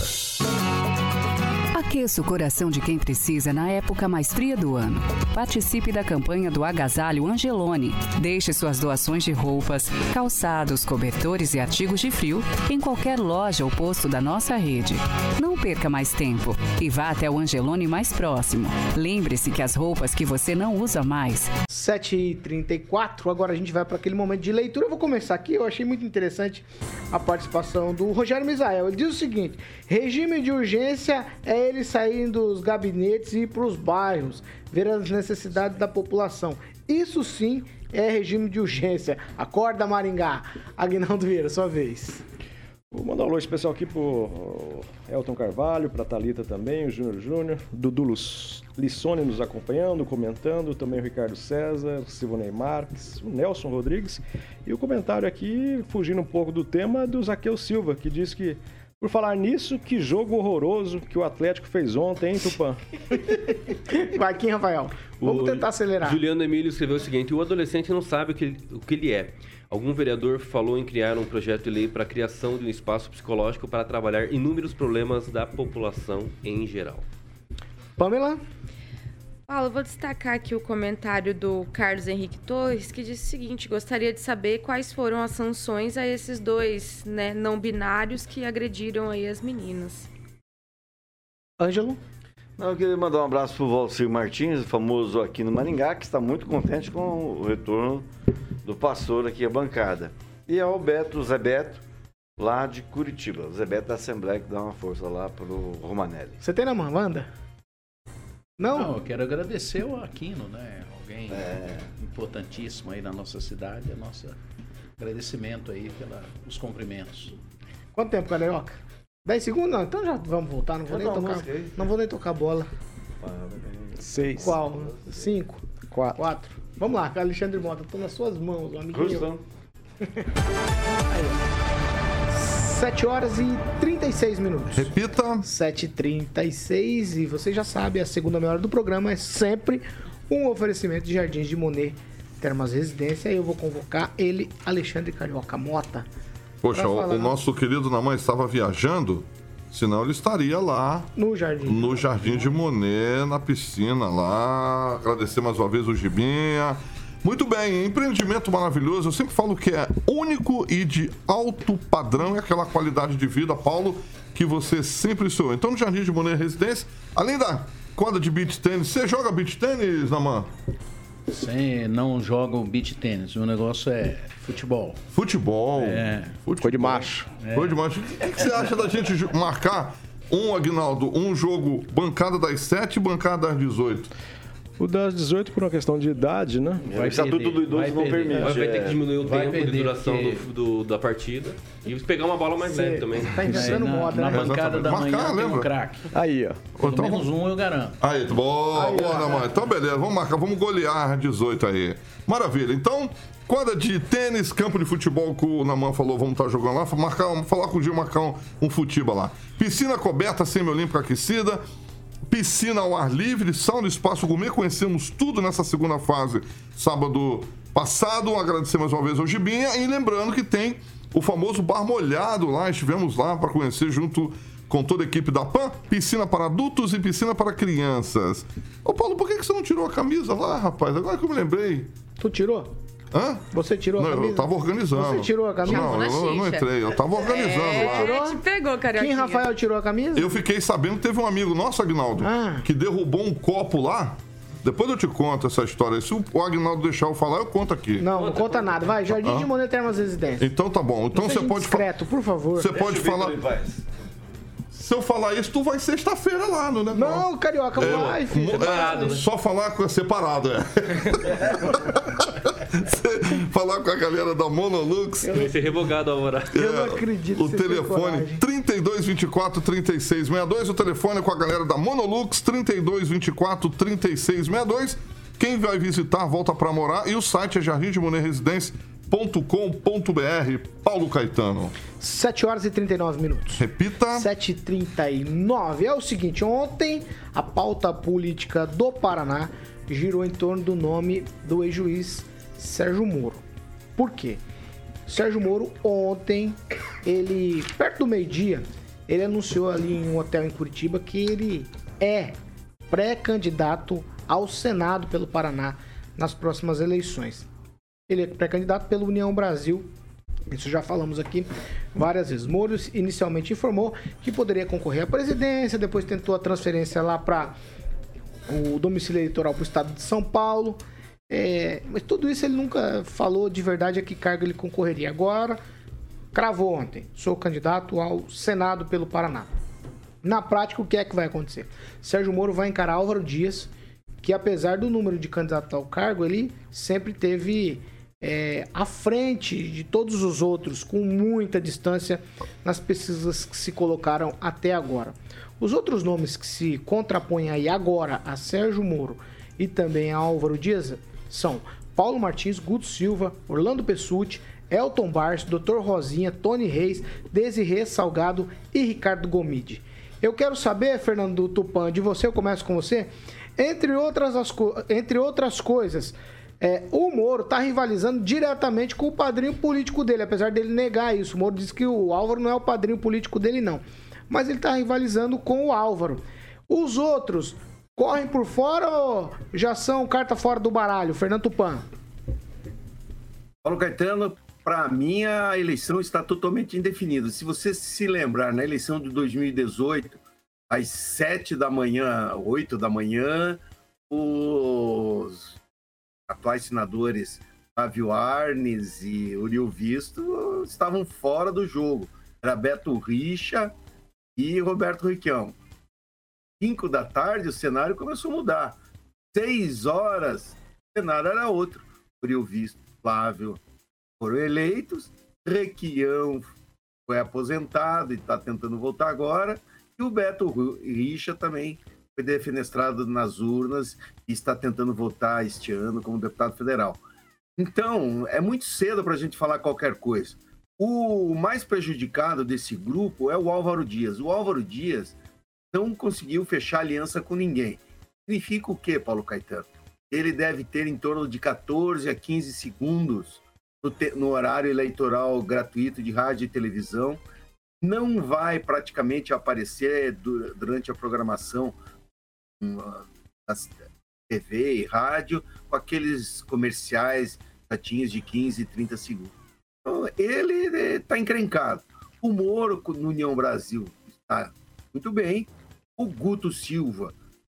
Aqueça o coração de quem precisa na época mais fria do ano. Participe da campanha do Agasalho Angelone. Deixe suas doações de roupas, calçados, cobertores e artigos de frio em qualquer loja ou posto da nossa rede. Não perca mais tempo e vá até o Angelone mais próximo. Lembre-se que as roupas que você não usa mais 7h34, agora a gente vai para aquele momento de leitura. Eu vou começar aqui, eu achei muito interessante a participação do Rogério Misael. Ele diz o seguinte: regime de urgência é ele sair dos gabinetes e ir para os bairros, ver as necessidades da população. Isso sim é regime de urgência. Acorda, Maringá. Aguinaldo Vieira, sua vez. Vou mandar um alô especial aqui pro Elton Carvalho, pra Thalita também, o Júnior Júnior, Dudu Lissone nos acompanhando, comentando, também o Ricardo César, Silvonei Marques, o Nelson Rodrigues. E o comentário aqui, fugindo um pouco do tema, do Zaqueu Silva, que diz que, por falar nisso, que jogo horroroso que o Atlético fez ontem, hein, Tupã? Vai aqui, Rafael. Vamos O tentar acelerar. Juliano Emílio escreveu o seguinte: o adolescente não sabe o que, ele- o que ele é. Algum vereador falou em criar um projeto de lei para a criação de um espaço psicológico para trabalhar inúmeros problemas da população em geral. Pamela? Paulo, eu vou destacar aqui o comentário do Carlos Henrique Torres, que disse o seguinte: gostaria de saber quais foram as sanções a esses dois né, não binários que agrediram aí as meninas. Ângelo? Não, eu queria mandar um abraço pro Valcir Martins, famoso aqui no Maringá, que está muito contente com o retorno do pastor aqui à bancada. E ao Beto, Zé Beto, lá de Curitiba. O Zé Beto da Assembleia que dá uma força lá pro Romanelli. Você tem na mão, Wanda? Não? Não, eu quero agradecer o Aquino, né? Alguém importantíssimo aí na nossa cidade. É nosso agradecimento aí pelos cumprimentos. Quanto tempo, Carioca? 10 segundos? Não, então já vamos voltar. Não vou, nem uma tocar, não vou nem tocar bola. Seis. Qual? Cinco? Quatro. Quatro. Vamos lá, Alexandre Mota. Tô nas suas mãos, amiguinho. Rustão. 7 horas e 36 minutos. Repita. 7h36 e você já sabe, a segunda meia hora do programa é sempre um oferecimento de Jardins de Monet Termas Residência. E eu vou convocar ele, Alexandre Carioca Mota. Poxa, falar o nosso querido Namã estava viajando, senão ele estaria lá No Jardim. no Jardim de Monet, na piscina lá. Agradecer mais uma vez o Gibinha. Muito bem, empreendimento maravilhoso. Eu sempre falo que é único e de alto padrão, é aquela qualidade de vida, Paulo, que você sempre sonhou. Então, no Jardim de Monet Residência, além da quadra de beach tênis, você joga beach tênis, Namã? Sem, não jogam beach tênis. O negócio é futebol. Futebol. É. Futebol. de macho. Foi de macho. O que, você acha da gente marcar um, Agnaldo, um jogo bancada das 7 e bancada das 18? O das 18 por uma questão de idade, né? o estatuto do idoso não permite. Vai, vai ter é. que diminuir o Vai tempo de duração porque- do, do- da partida e pegar uma bola mais leve também. Tá inventando na, moda, na né? bancada da Marcar, manhã tem lembra? um craque. Aí, ó. Pelo Então, menos um eu garanto. Aí, boa, boa, Namã. Então, beleza, vamos marcar, vamos golear as 18 aí. Maravilha. Então, quadra de tênis, campo de futebol que o Namã falou, vamos estar jogando lá, marcar, falar com o Gil, marcar um, um futiba lá. Piscina coberta, semi-olímpica aquecida. Piscina ao ar livre, sauna, espaço gourmet, conhecemos tudo nessa segunda fase, sábado passado. Agradecer mais uma vez ao Gibinha e lembrando que tem o famoso bar molhado lá. Estivemos lá para conhecer junto com toda a equipe da PAN, piscina para adultos e piscina para crianças. Ô Paulo, por que você não tirou a camisa lá, rapaz? Agora que eu me lembrei. Tu tirou? Hã? Você tirou a Não, camisa? eu tava organizando. Você tirou a camisa? Não, eu, eu não entrei, eu tava organizando lá. Tirou? Te pegou, Carioquinha. Quem, Rafael, tirou a camisa? Eu fiquei sabendo que teve um amigo nosso, Agnaldo, Ah. que derrubou um copo lá. Depois eu te conto essa história. Se o Agnaldo deixar eu falar, eu conto aqui. Não, não conta nada. Vai, Jardim Ah. de Monet Termas Residência. Então tá bom. Então Não você pode falar. discreto, por favor. Você pode falar. Se eu falar isso, tu vai sexta-feira lá, no negócio. Não, Carioca, vai, filho. mo- Separado, né? Só falar com separado, é. Falar com a galera da Monolux. Vai ser revogado a hora. Eu não acredito O telefone coragem. 32 24 36 62. O telefone é com a galera da Monolux 32 24 36 62. Quem vai visitar, volta pra morar. E o site é jardimdemonerresidência.com.br. Paulo Caetano. 7 horas e 39 minutos. Repita. 7h39. É o seguinte, ontem a pauta política do Paraná girou em torno do nome do ex-juiz Sérgio Moro. Por quê? Sérgio Moro ontem, ele, perto do meio-dia, ele anunciou ali em um hotel em Curitiba que ele é pré-candidato ao Senado pelo Paraná nas próximas eleições. Ele é pré-candidato pela União Brasil isso já falamos aqui várias vezes. Moro inicialmente informou que poderia concorrer à presidência, depois tentou a transferência lá para o domicílio eleitoral para o estado de São Paulo. É, mas tudo isso ele nunca falou de verdade a que cargo ele concorreria. Agora, cravou ontem: sou candidato ao Senado pelo Paraná. Na prática, o que é que vai acontecer? Sérgio Moro vai encarar Álvaro Dias, que apesar do número de candidatos ao cargo, ele sempre teve é, à frente de todos os outros, com muita distância nas pesquisas que se colocaram até agora. Os outros nomes que se contrapõem aí agora a Sérgio Moro e também a Álvaro Dias são Paulo Martins, Guto Silva, Orlando Pessutti, Elton Barros, Dr. Rosinha, Tony Reis, Desirê Salgado e Ricardo Gomide. Eu quero saber, Fernando Tupan, de você, eu começo com você, entre outras, as entre outras coisas, é, o Moro está rivalizando diretamente com o padrinho político dele, apesar dele negar isso. O Moro diz que o Álvaro não é o padrinho político dele, não. Mas ele está rivalizando com o Álvaro. Os outros correm por fora ou já são carta fora do baralho? Fernando Tupan. Paulo Caetano, para mim a eleição está totalmente indefinida. Se você se lembrar, na eleição de 2018, às 7 da manhã, 8 da manhã, os atuais senadores Flávio Arnes e Uriel Visto estavam fora do jogo. Era Beto Richa e Roberto Requião. 5 da tarde, o cenário começou a mudar. 6 horas, o cenário era outro. Uriel Visto, Flávio foram eleitos, Requião foi aposentado e está tentando voltar agora, e o Beto Richa também foi defenestrado nas urnas e está tentando votar este ano como deputado federal. Então, é muito cedo para a gente falar qualquer coisa. O mais prejudicado desse grupo é o Álvaro Dias. O Álvaro Dias não conseguiu fechar aliança com ninguém. Significa o quê, Paulo Caetano? Ele deve ter em torno de 14 a 15 segundos no, te- no horário eleitoral gratuito de rádio e televisão. Não vai praticamente aparecer du- durante a programação hum, das TV e rádio com aqueles comerciais chatinhos de 15 e 30 segundos. Então, ele está encrencado. O Moro no União Brasil está muito bem. O Guto Silva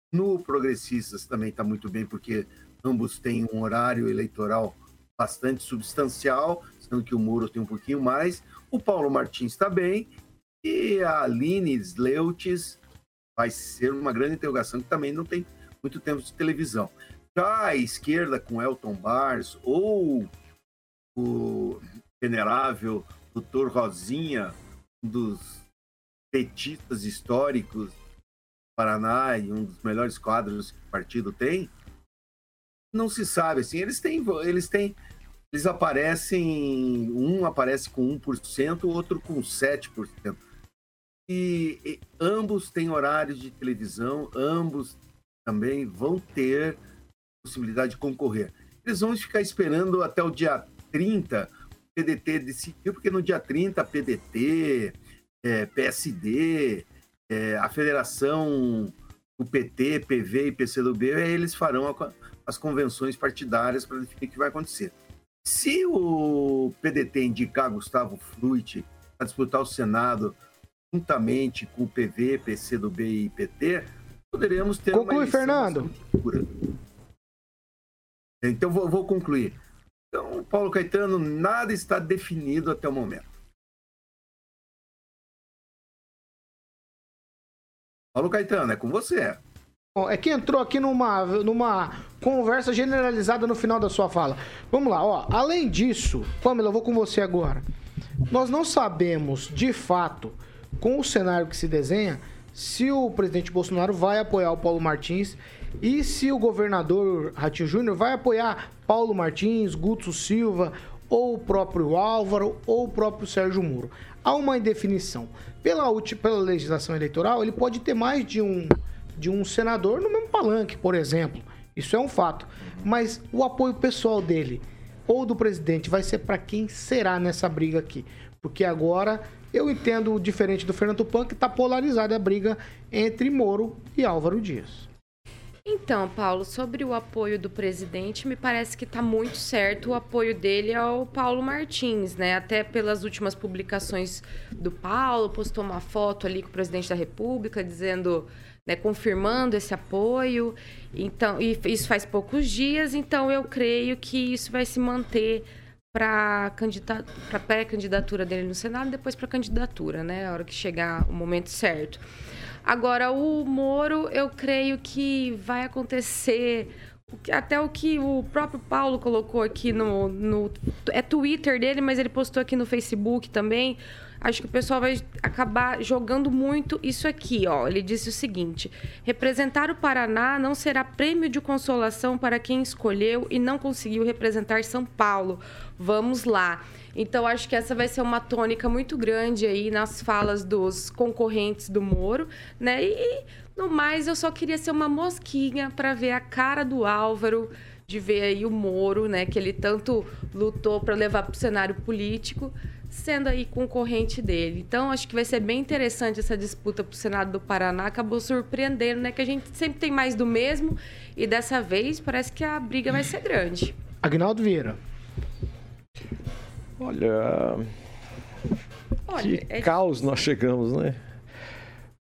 no Progressistas também está muito bem, porque ambos têm um horário eleitoral bastante substancial, sendo que o Moro tem um pouquinho mais. O Paulo Martins está bem. E a Aline Sleutes vai ser uma grande interrogação, que também não tem muito tempo de televisão. Já a esquerda, com Elton Bars ou o venerável doutor Rosinha, um dos petistas históricos Paraná e um dos melhores quadros que o partido tem, não se sabe assim. Eles têm, eles têm, eles aparecem, um aparece com 1%, o outro com 7%. E, e ambos têm horários de televisão, ambos também vão ter possibilidade de concorrer. eles vão ficar esperando até o dia 30 o PDT decidir, porque no dia 30 PDT, é, PSD, é, a federação, o PT, PV e PCdoB, eles farão a, as convenções partidárias para definir o que vai acontecer. Se o PDT indicar Gustavo Fruit a disputar o Senado juntamente com o PV, PCdoB e PT, poderemos ter Conclui, uma Fernando. Então vou, vou concluir. Então, Paulo Caetano, nada está definido até o momento. Paulo Caetano, é com você. É que entrou aqui numa, numa conversa generalizada no final da sua fala. Vamos lá, ó. Além disso, Pamela, eu vou com você agora. Nós não sabemos, de fato, com o cenário que se desenha, se o presidente Bolsonaro vai apoiar o Paulo Martins e se o governador Ratinho Júnior vai apoiar Paulo Martins, Guto Silva, ou o próprio Álvaro, ou o próprio Sérgio Muro. Há uma indefinição. Pela, pela legislação eleitoral, ele pode ter mais de um, de um senador no mesmo palanque, por exemplo. Isso é um fato. Mas o apoio pessoal dele ou do presidente vai ser para quem será nessa briga aqui? Porque agora eu entendo diferente do Fernando Tupan que está polarizada a briga entre Moro e Álvaro Dias. Então, Paulo, sobre o apoio do presidente, me parece que está muito certo o apoio dele ao Paulo Martins, né? Até pelas últimas publicações do Paulo, postou uma foto ali com o presidente da República dizendo, né, confirmando esse apoio. Então, e isso faz poucos dias, então eu creio que isso vai se manter para pré-candidatura dele no Senado e depois para a candidatura, né? A hora que chegar o momento certo. Agora, o Moro, eu creio que vai acontecer até o que o próprio Paulo colocou aqui no, no é Twitter dele, mas ele postou aqui no Facebook também. Acho que o pessoal vai acabar jogando muito isso aqui, ó. Ele disse o seguinte: representar o Paraná não será prêmio de consolação para quem escolheu e não conseguiu representar São Paulo. Vamos lá. Então, acho que essa vai ser uma tônica muito grande aí nas falas dos concorrentes do Moro, né? E, no mais, eu só queria ser uma mosquinha para ver a cara do Álvaro, de ver aí o Moro, né? Que ele tanto lutou para levar para o cenário político, sendo aí concorrente dele. Então, acho que vai ser bem interessante essa disputa para o Senado do Paraná. Acabou surpreendendo, né? Que a gente sempre tem mais do mesmo e dessa vez parece que a briga vai ser grande. Agnaldo Vieira. Olha. Olha que é... caos nós chegamos, né?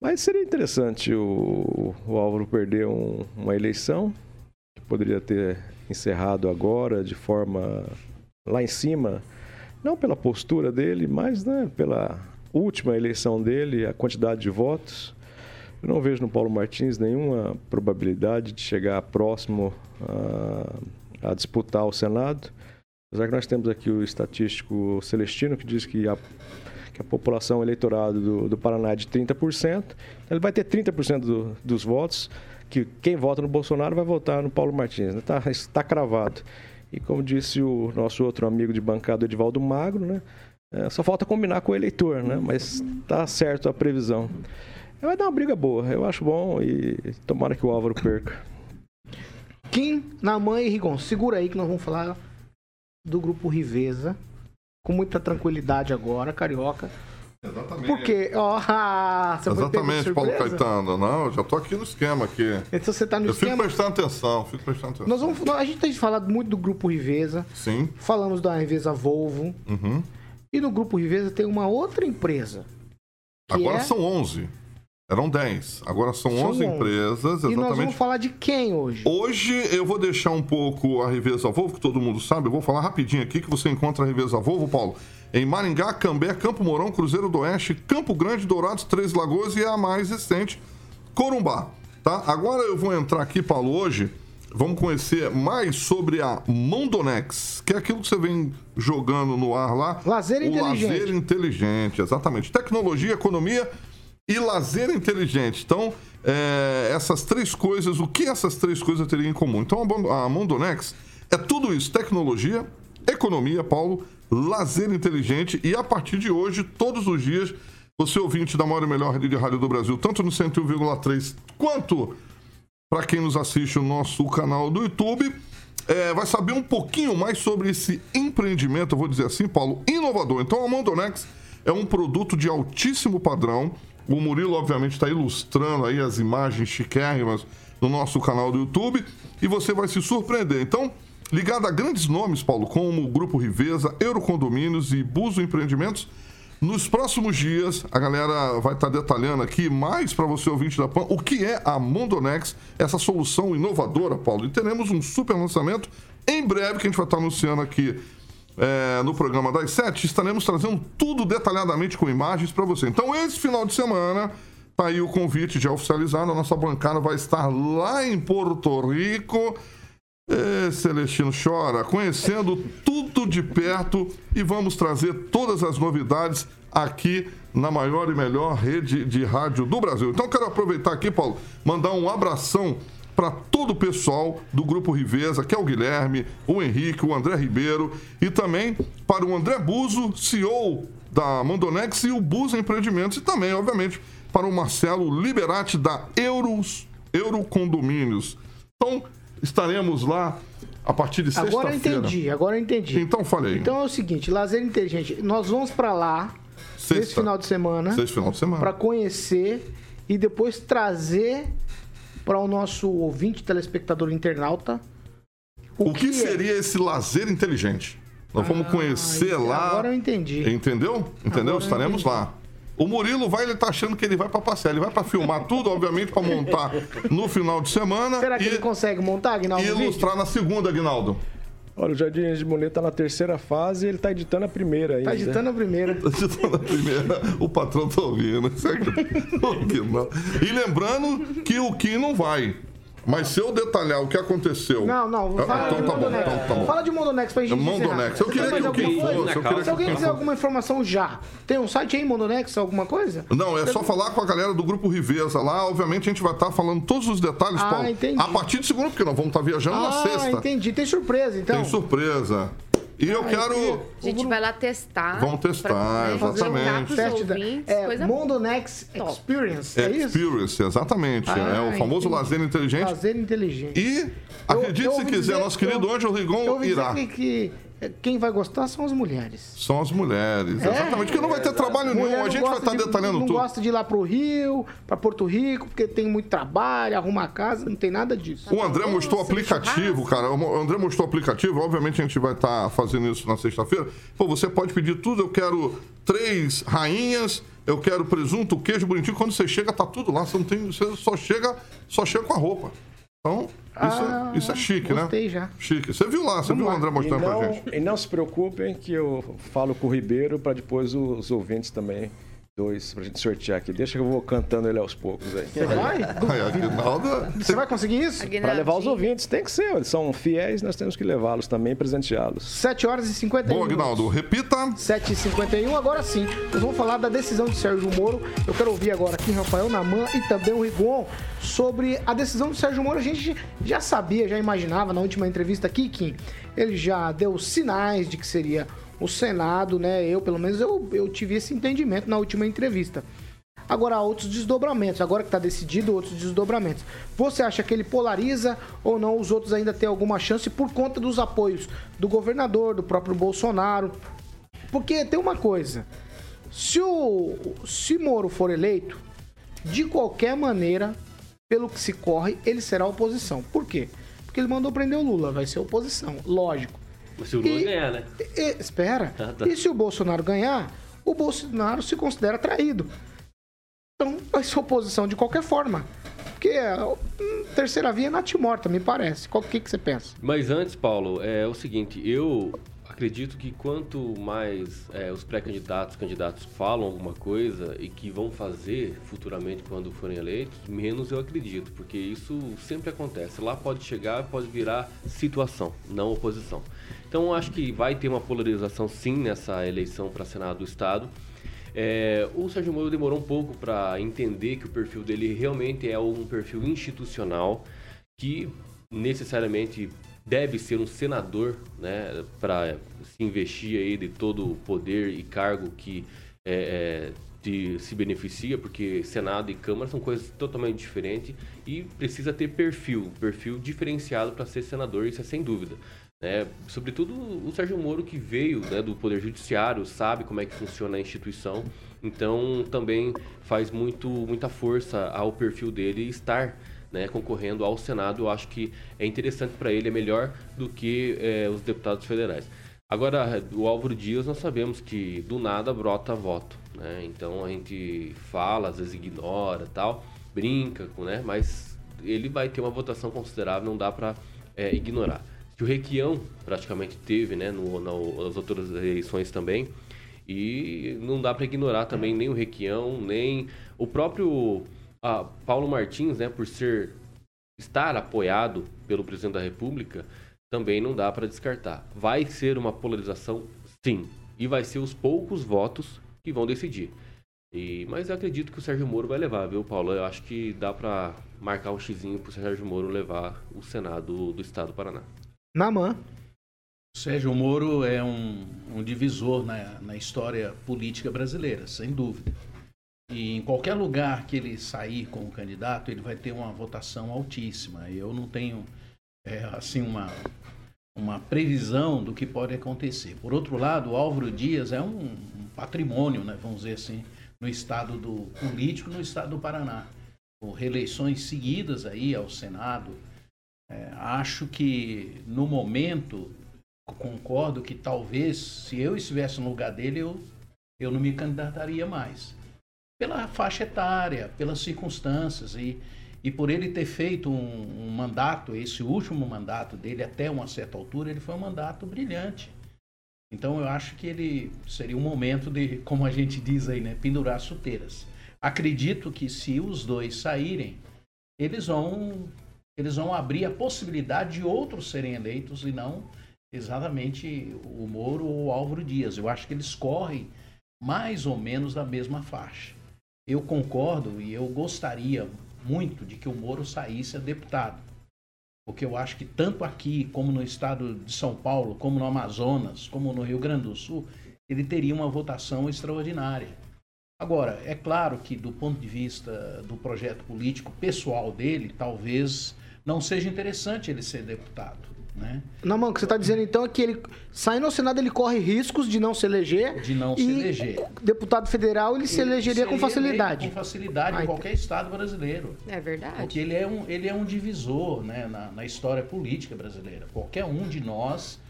Mas seria interessante o, o Álvaro perder um, uma eleição, que poderia ter encerrado agora de forma lá em cima, não pela postura dele, mas né, pela última eleição dele, a quantidade de votos. Eu não vejo no Paulo Martins nenhuma probabilidade de chegar próximo a, a disputar o Senado. Apesar que nós temos aqui o estatístico Celestino, que diz que a, que a população eleitorada do, do Paraná é de 30%, ele vai ter 30% do, dos votos, que quem vota no Bolsonaro vai votar no Paulo Martins. Está né? tá cravado. E como disse o nosso outro amigo de bancada, Edivaldo Magro, né? É, só falta combinar com o eleitor, né? Mas está certo a previsão. Vai dar uma briga boa, eu acho bom e tomara que o Álvaro perca. Kim, mãe e Rigon, segura aí que nós vamos falar do grupo Riveza, com muita tranquilidade agora, carioca. Exatamente. Porque, ó, oh, Exatamente, Paulo Caetano. Não, eu já tô aqui no esquema aqui. Então você tá no eu esquema. Eu fico prestando atenção, fico prestando atenção. Nós vamos, a gente tem falado muito do grupo Riveza. Sim. Falamos da Riveza Volvo. Uhum. E no grupo Riveza tem uma outra empresa. Agora é... são 11. Eram 10, agora são, são 11, 11 empresas. Exatamente. E nós vamos falar de quem hoje? Hoje eu vou deixar um pouco a Reveza Volvo, que todo mundo sabe. Eu vou falar rapidinho aqui que você encontra a Reveza Volvo, Paulo, em Maringá, Cambé, Campo Mourão, Cruzeiro do Oeste, Campo Grande, Dourados, Três Lagoas e a mais recente, Corumbá. Tá? Agora eu vou entrar aqui, Paulo, hoje. Vamos conhecer mais sobre a Mondonex, que é aquilo que você vem jogando no ar lá. Lazer o inteligente. Lazer inteligente, exatamente. Tecnologia, economia e lazer inteligente. Então, é, essas três coisas, o que essas três coisas teriam em comum? Então, a Mondonex é tudo isso: tecnologia, economia, Paulo, lazer inteligente e a partir de hoje, todos os dias, você ouvinte da maior e melhor rede de rádio do Brasil, tanto no 101,3 quanto para quem nos assiste no nosso canal do YouTube, é, vai saber um pouquinho mais sobre esse empreendimento, eu vou dizer assim, Paulo, inovador. Então, a Mondonex é um produto de altíssimo padrão. O Murilo, obviamente, está ilustrando aí as imagens chiquérrimas no nosso canal do YouTube e você vai se surpreender. Então, ligado a grandes nomes, Paulo, como o Grupo Riveza, Eurocondomínios e Buzo Empreendimentos, nos próximos dias, a galera vai estar detalhando aqui mais para você, ouvinte da PAN, o que é a Mondonex, essa solução inovadora, Paulo. E teremos um super lançamento em breve que a gente vai estar anunciando aqui é, no programa das sete. Estaremos trazendo tudo detalhadamente com imagens para você. Então, esse final de semana, tá aí o convite já oficializado. A nossa bancada vai estar lá em Porto Rico. É, Celestino chora, conhecendo tudo de perto e vamos trazer todas as novidades aqui na maior e melhor rede de rádio do Brasil. Então quero aproveitar aqui, Paulo, mandar um abração para todo o pessoal do Grupo Riveza, que é o Guilherme, o Henrique, o André Ribeiro e também para o André Buzo, CEO da Mondonex e o Buzo Empreendimentos e também, obviamente, para o Marcelo Liberati da Euros, Eurocondomínios. Então, estaremos lá a partir de sexta-feira. Agora eu entendi, agora eu entendi. Então falei. Então é o seguinte, lazer inteligente. Nós vamos para lá Sexta. nesse final de semana Sexta final de semana. para conhecer e depois trazer para o nosso ouvinte, telespectador, internauta. O, que, seria esse lazer inteligente? Nós vamos conhecer lá. Agora eu entendi. Entendeu? Entendeu? Agora Estaremos lá. O Murilo vai, ele tá achando que ele vai pra passear. Ele vai pra filmar tudo, obviamente, pra montar no final de semana. Será que e, ele consegue montar, Aguinaldo? e ilustrar na segunda, Aguinaldo. Olha, o Jardim de Monet tá na terceira fase e ele tá editando a primeira ainda. Tá editando a primeira. Tá editando a primeira. O patrão tá ouvindo. Isso aqui- que não. E lembrando que o Kim não vai. Mas se eu detalhar o que aconteceu. Não, não, Ah, fala então de tá bom, Mondonex. então tá bom. Fala de Mondonex pra gente Mondonex. encerrar. Eu queria que o Kim fosse, Se alguém quiser alguma informação já, tem um site aí, Mondonex, alguma coisa? Não, é só falar com a galera do Grupo Riveza lá. Obviamente a gente vai estar falando todos os detalhes, Ah, Paulo. entendi. A partir de segunda, porque nós vamos estar viajando na Ah, sexta. entendi. Tem surpresa, então. Tem surpresa. E eu quero. A gente vai lá testar. Vamos testar, pra, né, exatamente. Fazer Teste da- ouvintes, é, coisa Mondonex Top. Experience, é isso? Experience, exatamente. Ah, é o famoso entendi. lazer inteligente. Lazer inteligente. E, acredite eu se quiser, dizer- nosso querido Eu Rigon irá. dizer que, que quem vai gostar são as mulheres. São as mulheres, É? exatamente. Que não vai ter trabalho nenhum. A não gente vai estar de- detalhando não tudo. gosta de ir lá pro Rio, pra Porto Rico, porque tem muito trabalho, arruma a casa, não tem nada disso. O André mostrou o aplicativo, cara. O André mostrou o aplicativo. Obviamente a gente vai estar fazendo isso na sexta-feira. Pô, você pode pedir tudo. Eu quero três rainhas. Eu quero presunto, queijo bonitinho. Quando você chega, tá tudo lá. Você não tem. Você só chega, só chega com a roupa. Então, isso, Ah, é, isso é chique, né? gostei já. Chique. Você viu lá, você viu o André mostrando pra não, gente. e não se preocupem que eu falo com o Ribeiro para depois os ouvintes também, dois, pra gente sortear aqui. Deixa que eu vou cantando ele aos poucos aí. Você vai? Ai, Aguinaldo. Você vai conseguir isso? Para levar os ouvintes, tem que ser. Eles são fiéis, nós temos que levá-los também e presenteá-los. 7 horas e 51 Bom, Aguinaldo, repita. 7h51, agora sim. Nós vamos falar da decisão de Sérgio Moro. Eu quero ouvir agora aqui Rafael Naman e também o Rigon sobre a decisão de Sérgio Moro. A gente já sabia, já imaginava na última entrevista aqui, Kim. Ele já deu sinais de que seria o Senado, né? Eu, pelo menos, eu, eu tive esse entendimento na última entrevista. Agora há outros desdobramentos, agora que está decidido, outros desdobramentos. Você acha que ele polariza ou não? Os outros ainda têm alguma chance por conta dos apoios do governador, do próprio Bolsonaro? Porque tem uma coisa: se o se Moro for eleito, de qualquer maneira, pelo que se corre, ele será oposição. Por quê? Porque ele mandou prender o Lula, vai ser oposição, lógico. Mas se o Lula E- ganhar, né? E- espera. Ah, tá. E se o Bolsonaro ganhar, o Bolsonaro se considera traído. Então vai ser oposição de qualquer forma. Porque a hum, terceira via é natimorta, me parece. Qual que, que você pensa? Mas antes, Paulo, é o seguinte, eu acredito que quanto mais é, os pré-candidatos, candidatos falam alguma coisa e que vão fazer futuramente quando forem eleitos, menos eu acredito, porque isso sempre acontece. Lá pode chegar, pode virar situação, não oposição. Então acho que vai ter uma polarização sim nessa eleição para Senado do Estado. É, o Sérgio Moro demorou um pouco para entender que o perfil dele realmente é um perfil institucional que necessariamente deve ser um senador, né, para se investir aí de todo o poder e cargo que é, é, de, se beneficia, porque Senado e Câmara são coisas totalmente diferentes e precisa ter perfil, perfil diferenciado para ser senador, isso é sem dúvida. Né? Sobretudo o Sérgio Moro, que veio né, do Poder Judiciário, sabe como é que funciona a instituição, então também faz muito, muita força ao perfil dele estar né, concorrendo ao Senado. Eu acho que é interessante para ele, é melhor do que é, os deputados federais. Agora, o Álvaro Dias, nós sabemos que do nada brota voto. Né? Então a gente fala, às vezes ignora tal, brinca, né? mas ele vai ter uma votação considerável, não dá para é, ignorar que o Requião praticamente teve, né, no, nas outras eleições também. E não dá para ignorar também nem o Requião, nem o próprio ah, Paulo Martins, né, por ser estar apoiado pelo presidente da República, também não dá para descartar. Vai ser uma polarização, sim, e vai ser os poucos votos que vão decidir. E, mas eu acredito que o Sérgio Moro vai levar, viu, Paulo? Eu acho que dá para marcar um xizinho para o Sérgio Moro levar o Senado do Estado do Paraná. Namã. Sérgio Moro é um, um divisor na, na história política brasileira, sem dúvida. E em qualquer lugar que ele sair como candidato, ele vai ter uma votação altíssima. Eu não tenho é, assim uma, uma previsão do que pode acontecer. Por outro lado, o Álvaro Dias é um, um patrimônio, né, vamos dizer assim, no estado do político, no estado do Paraná. Por reeleições seguidas aí ao Senado, é, acho que no momento concordo que talvez se eu estivesse no lugar dele eu eu não me candidataria mais pela faixa etária, pelas circunstâncias e, e por ele ter feito um, um, mandato, esse último mandato dele até uma certa altura, ele foi um mandato brilhante. Então eu acho que ele seria um momento de, como a gente diz aí, né, pendurar chuteiras. Acredito que se os dois saírem, eles vão eles vão abrir a possibilidade de outros serem eleitos e não exatamente o Moro ou o Álvaro Dias. Eu acho que eles correm mais ou menos da mesma faixa. Eu concordo e eu gostaria muito de que o Moro saísse a deputado. Porque eu acho que tanto aqui, como no estado de São Paulo, como no Amazonas, como no Rio Grande do Sul, ele teria uma votação extraordinária. Agora, é claro que do ponto de vista do projeto político pessoal dele, talvez não seja interessante ele ser deputado. Né? Não, mano, o que você está dizendo então é que ele, saindo ao Senado, ele corre riscos de não se eleger. De não se eleger. Deputado federal, ele, ele se elegeria com facilidade. Com facilidade Ai, em qualquer estado brasileiro. É verdade. Porque ele é um, ele é um divisor né, na, na história política brasileira. Qualquer um de nós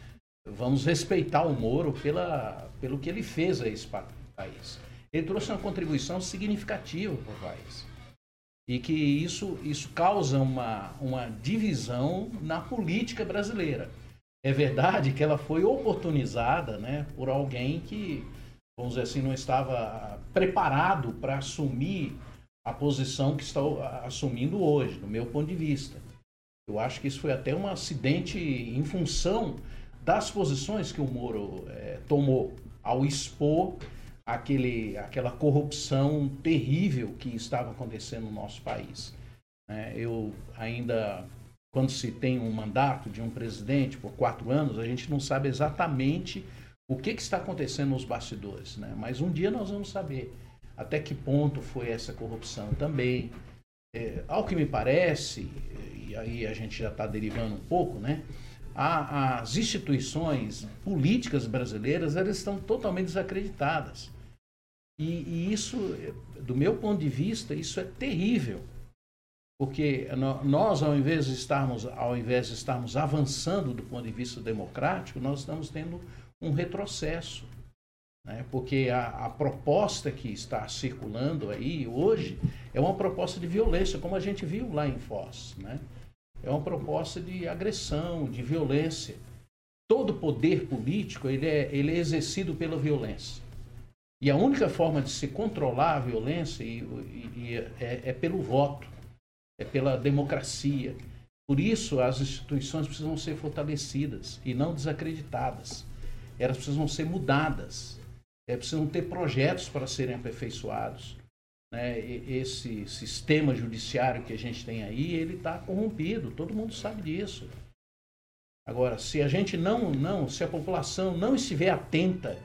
vamos respeitar o Moro pela, pelo que ele fez a esse país. Ele trouxe uma contribuição significativa para o país e que isso, isso causa uma, uma divisão na política brasileira. É verdade que ela foi oportunizada né, por alguém que, vamos dizer assim, não estava preparado para assumir a posição que está assumindo hoje, do meu ponto de vista. Eu acho que isso foi até um acidente em função das posições que o Moro é, tomou ao expor aquele, aquela corrupção terrível que estava acontecendo no nosso país. É, eu ainda, quando se tem um mandato de um presidente por quatro anos, a gente não sabe exatamente o que, que está acontecendo nos bastidores, né? mas um dia nós vamos saber até que ponto foi essa corrupção também. É, ao que me parece, e aí a gente já está derivando um pouco, né? as instituições políticas brasileiras elas estão totalmente desacreditadas. E, e, isso, do meu ponto de vista, isso é terrível. Porque nós, ao invés de estarmos, ao invés de estarmos avançando do ponto de vista democrático, nós estamos tendo um retrocesso. Né? Porque a, a proposta que está circulando aí hoje é uma proposta de violência, como a gente viu lá em Foz. Né? É uma proposta de agressão, de violência. Todo poder político ele é, ele é exercido pela violência. E a única forma de se controlar a violência e, e, e é, é pelo voto, é pela democracia. Por isso, as instituições precisam ser fortalecidas e não desacreditadas. Elas precisam ser mudadas. É, precisam ter projetos para serem aperfeiçoados. Né? Esse sistema judiciário que a gente tem aí, ele está corrompido. Todo mundo sabe disso. Agora, se a gente não, não, se a população não estiver atenta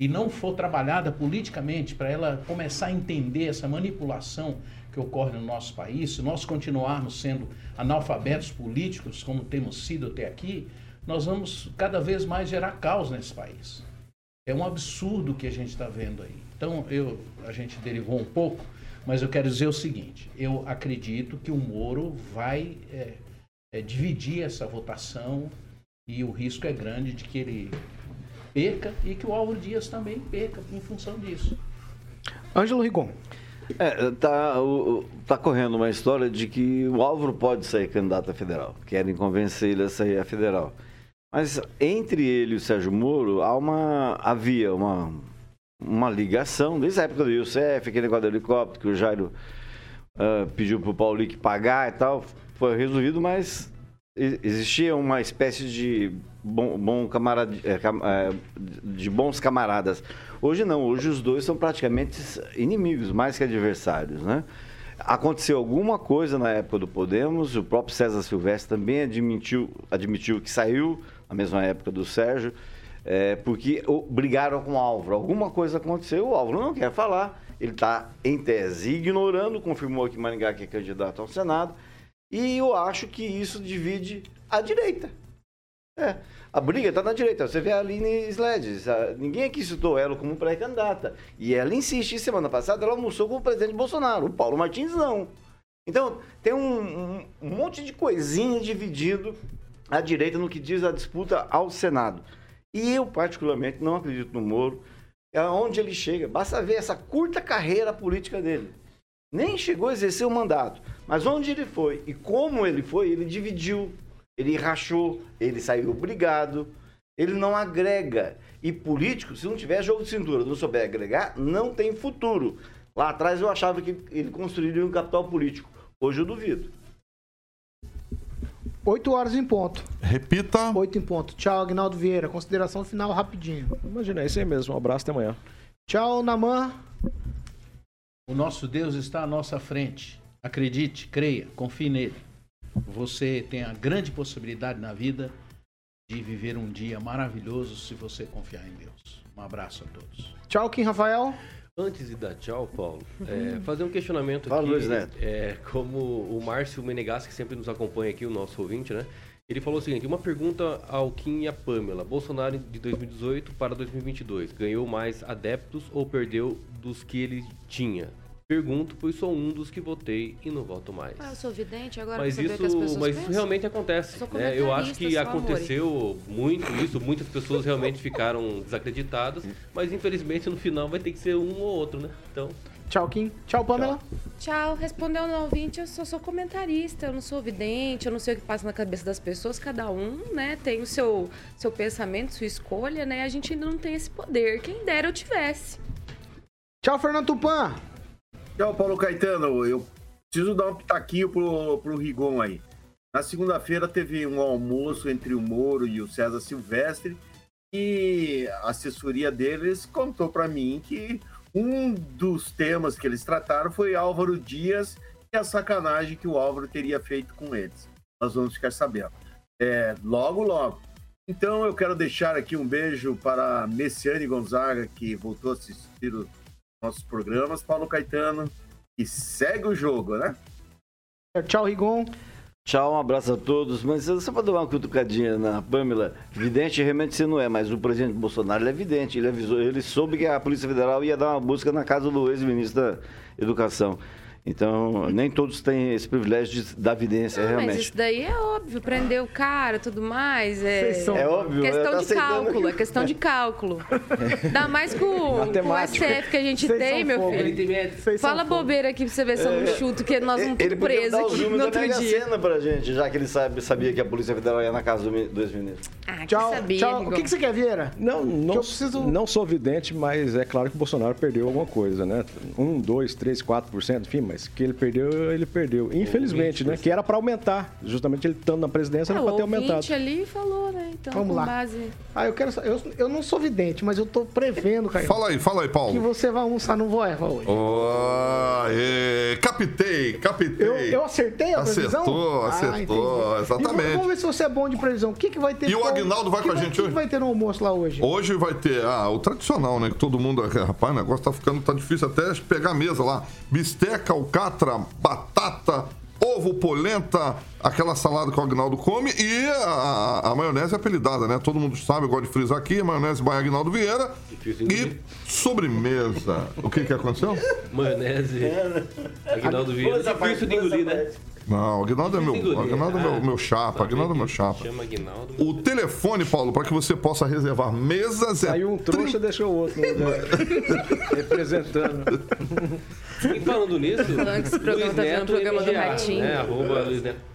e não for trabalhada politicamente para ela começar a entender essa manipulação que ocorre no nosso país, se nós continuarmos sendo analfabetos políticos como temos sido até aqui, nós vamos cada vez mais gerar caos nesse país. É um absurdo o que a gente está vendo aí. Então, eu, a gente derivou um pouco, mas eu quero dizer o seguinte: eu acredito que o Moro vai é, é, dividir essa votação e o risco é grande de que ele perca e que o Álvaro Dias também perca em função disso. Ângelo Rigon. É, tá, tá correndo uma história de que o Álvaro pode sair candidato a federal. Querem convencer ele a sair a federal. Mas entre ele e o Sérgio Moro há uma, havia uma, uma ligação, desde a época do Youssef, aquele negócio do helicóptero que o Jairo uh, pediu para o Paulique pagar e tal, foi resolvido, mas existia uma espécie de bom, bom camarada, é, é, de bons camaradas. Hoje não, hoje os dois são praticamente inimigos, mais que adversários, né? Aconteceu alguma coisa na época do Podemos, o próprio César Silvestre também admitiu, admitiu que saiu na mesma época do Sérgio, é, porque brigaram com o Álvaro. Alguma coisa aconteceu, o Álvaro não quer falar, ele está, em tese, ignorando, confirmou que Maringá que é candidato ao Senado, e eu acho que isso divide a direita. É, a briga está na direita. Você vê a Aline Sledes, ninguém aqui citou ela como pré-candidata. E ela insiste, semana passada ela almoçou com o presidente Bolsonaro, o Paulo Martins não. Então, tem um, um, monte de coisinha dividido à direita no que diz a disputa ao Senado. E eu, particularmente, não acredito no Moro. É onde ele chega. Basta ver essa curta carreira política dele. Nem chegou a exercer o mandato. Mas onde ele foi e como ele foi, ele dividiu, ele rachou, ele saiu obrigado. Ele não agrega. E político, se não tiver jogo de cintura, não souber agregar, não tem futuro. Lá atrás eu achava que ele construiria um capital político. Hoje eu duvido. 8 horas em ponto. Repita. 8 em ponto. Tchau, Agnaldo Vieira. Consideração final rapidinho. Imagina, é isso aí mesmo. Um abraço até amanhã. Tchau, Naman. O nosso Deus está à nossa frente. Acredite, creia, confie nele. Você tem a grande possibilidade na vida de viver um dia maravilhoso se você confiar em Deus. Um abraço a todos. Tchau, Kim Rafael. Antes de dar tchau, Paulo, é, fazer um questionamento Fala, aqui. Luiz Neto. É, como o Márcio Menegas, que sempre nos acompanha aqui, o nosso ouvinte, né? Ele falou o seguinte: uma pergunta ao Kim e a Pamela. Bolsonaro de 2018 para 2022 ganhou mais adeptos ou perdeu dos que ele tinha? Pergunto, pois sou um dos que votei e não voto mais. Ah, eu sou vidente, agora mas isso, mas isso realmente acontece. Né? Eu acho que aconteceu amor. muito isso, muitas pessoas realmente ficaram desacreditadas, mas infelizmente no final vai ter que ser um ou outro, né? Então. Tchau, Kim. Tchau, Pamela. Tchau. Respondeu no ouvinte, eu só sou comentarista, eu não sou vidente, eu não sei o que passa na cabeça das pessoas, cada um, né, tem o seu, seu pensamento, sua escolha, né? A gente ainda não tem esse poder. Quem dera eu tivesse. Tchau, Fernando Tupan. Tchau, Paulo Caetano. Eu preciso dar um pitaquinho pro, pro Rigon aí. Na segunda-feira teve um almoço entre o Moro e o César Silvestre e a assessoria deles contou para mim que um dos temas que eles trataram foi Álvaro Dias e a sacanagem que o Álvaro teria feito com eles. Nós vamos ficar sabendo. É, logo, logo. Então eu quero deixar aqui um beijo para Messiane Gonzaga, que voltou a assistir o nossos programas, Paulo Caetano, e segue o jogo, né? Tchau, Rigon. Tchau, um abraço a todos. Mas você pode dar uma cutucadinha na Pamela. Vidente realmente você não é, mas o presidente Bolsonaro ele é vidente. Ele avisou, ele soube que a Polícia Federal ia dar uma busca na casa do ex-ministro da Educação. Então, nem todos têm esse privilégio de, da evidência, não, realmente. Mas isso daí é óbvio, prender o cara, tudo mais. É, é óbvio. Questão de cálculo, que... é questão de cálculo. Ainda mais com, com o SF que a gente Vocês tem, meu filho. Fala bobeira aqui pra você ver se eu não é. chuto, que nós vamos tudo presos aqui no outro dia. cena pra gente, já que ele sabe, sabia que a Polícia Federal ia na casa do, do ex-ministro. Ah, tchau, sabia, tchau. O que, que, você quer, Vieira? Não, não, preciso... não sou vidente, mas é claro que o Bolsonaro perdeu alguma coisa, né? Um, dois, três, quatro por cento, enfim, mas que ele perdeu ele perdeu. Infelizmente, né? Que era para aumentar. Justamente ele estando na presidência, era para ter aumentado. ali falou, né? então, Vamos com lá. base. Ah, eu quero. Eu, eu não sou vidente, mas eu tô prevendo, Caio. Fala aí, fala aí, Que Paulo. você vai almoçar no Voeva hoje. Oh, aê, captei, captei. Eu, eu acertei a previsão? Acertou, Ah, acertou, vamos, exatamente. vamos ver se você é bom de previsão. O que, que vai ter? E o Aguinaldo vai que com a gente o que hoje? que vai ter no almoço lá hoje? Hoje vai ter ah, o tradicional, né? Que todo mundo. Rapaz, o negócio tá ficando. Tá difícil até pegar a mesa lá. Bisteca, alcatra, batata, ovo, polenta, aquela salada que o Agnaldo come e a, a- a maionese apelidada, né? Todo mundo sabe, eu gosto de frisar aqui, a maionese by Agnaldo Vieira. E sobremesa. O que que aconteceu? Maionese. Aguinaldo Vieira. Difícil de engolir, né? Não, o Agnaldo é meu. Agnaldo é meu, Ah, meu chapa, Agnaldo é meu chapa. Chama Aguinaldo. O telefone, Paulo, para que você possa reservar mesas é Saiu um trouxa, deixou o outro né? representando. E falando nisso, Falando que esse programa Luiz tá Neto programa do MGA, Ratinho. né? Arroba Luiz Neto.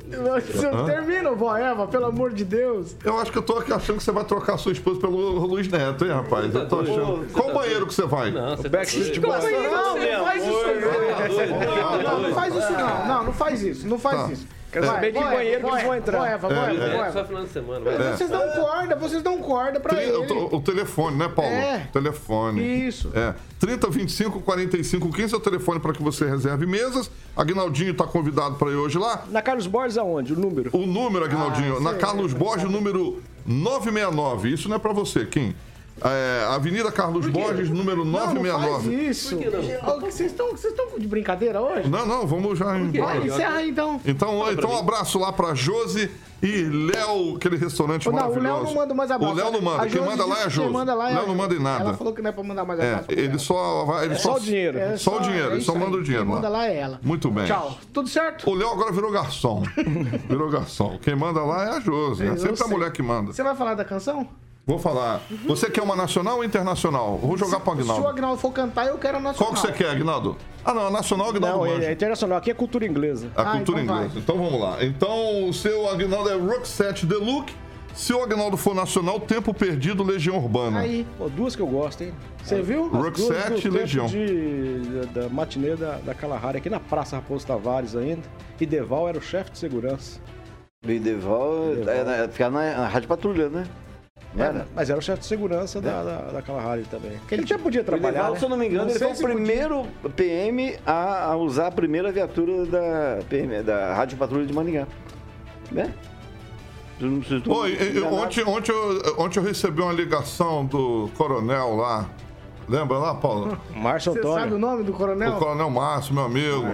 Você Hã? termina o Voeva, pelo amor de Deus. Eu acho que eu tô aqui achando que você vai trocar sua esposa pelo Luiz Neto, hein, rapaz? Eu tô achando. Qual banheiro que você vai? Não, você tá. Não, não faz isso não. Não, não faz isso não. Não, não faz isso. Não faz Tá. isso. Quero saber de Voeva, banheiro que eles vão entrar. Voeva, É, Voeva, É, só final de semana. Vai. Vocês dão corda, vocês dão corda pra Tri- ele. o, o telefone, né, Paulo? É. Telefone. Isso. É. 30 25 45 15 é o telefone para que você reserve mesas. Agnaldinho tá convidado para ir hoje lá. Na Carlos Borges aonde? O número? O número, Agnaldinho, Ah, na. Carlos Borges, número 969. Isso não é para você, Kim. É, Avenida Carlos Borges, número Não, não faz 969. isso. Vocês estão vocês estão de brincadeira hoje? Não, não, vamos já embora. Vai, encerra aí então. Então, então um abraço lá pra Josi e Léo, aquele restaurante Não, o maravilhoso. Léo não manda mais abraço. O Léo não manda, quem manda lá é a Josi. Quem manda lá é Léo não manda em nada. Ela falou que não é pra mandar mais É, abraço. pro ele só vai. Ele Só o dinheiro. É Só o dinheiro, é ele só manda o dinheiro Quem lá. manda lá é ela. Muito bem. Tchau. Tudo certo? O Léo agora virou garçom. virou garçom. Quem manda lá é a Josi. né? Sempre a mulher que manda. Você vai falar da canção? Vou falar. Você quer uma nacional ou internacional? Vou jogar pro Se o Agnaldo. Agnaldo for cantar, eu quero a nacional. Qual que você quer, Agnaldo? Ah, não, a nacional, Agnaldo Não, manja. é internacional. Aqui é cultura inglesa. A Ah, cultura então vai. inglesa. Então vamos lá. Então o seu Agnaldo é Rockset The Look. Se o Agnaldo for nacional, Tempo Perdido, Legião Urbana. Aí, Pô, duas que eu gosto, hein? você viu? Do e Legião. De, da, matinê da, da Kalahari, aqui na Praça Raposo Tavares ainda. E Deval era o chefe de segurança. Bideval é, na- ficar na, na Rádio Patrulha, né? Era? Mas era o chefe de segurança da, da, da Kalahari também. Ele já podia O trabalhar, né? se eu não me engano, Não ele foi o se podia. primeiro PM a, a usar a primeira viatura da, PM, da Rádio Patrulha de Maningá. Né? Oi, eu- enganado. ontem, ontem, eu, ontem eu recebi uma ligação do coronel lá. Lembra lá, Paulo? Márcio Você sabe o Antônio. nome do coronel? O coronel Márcio, meu amigo.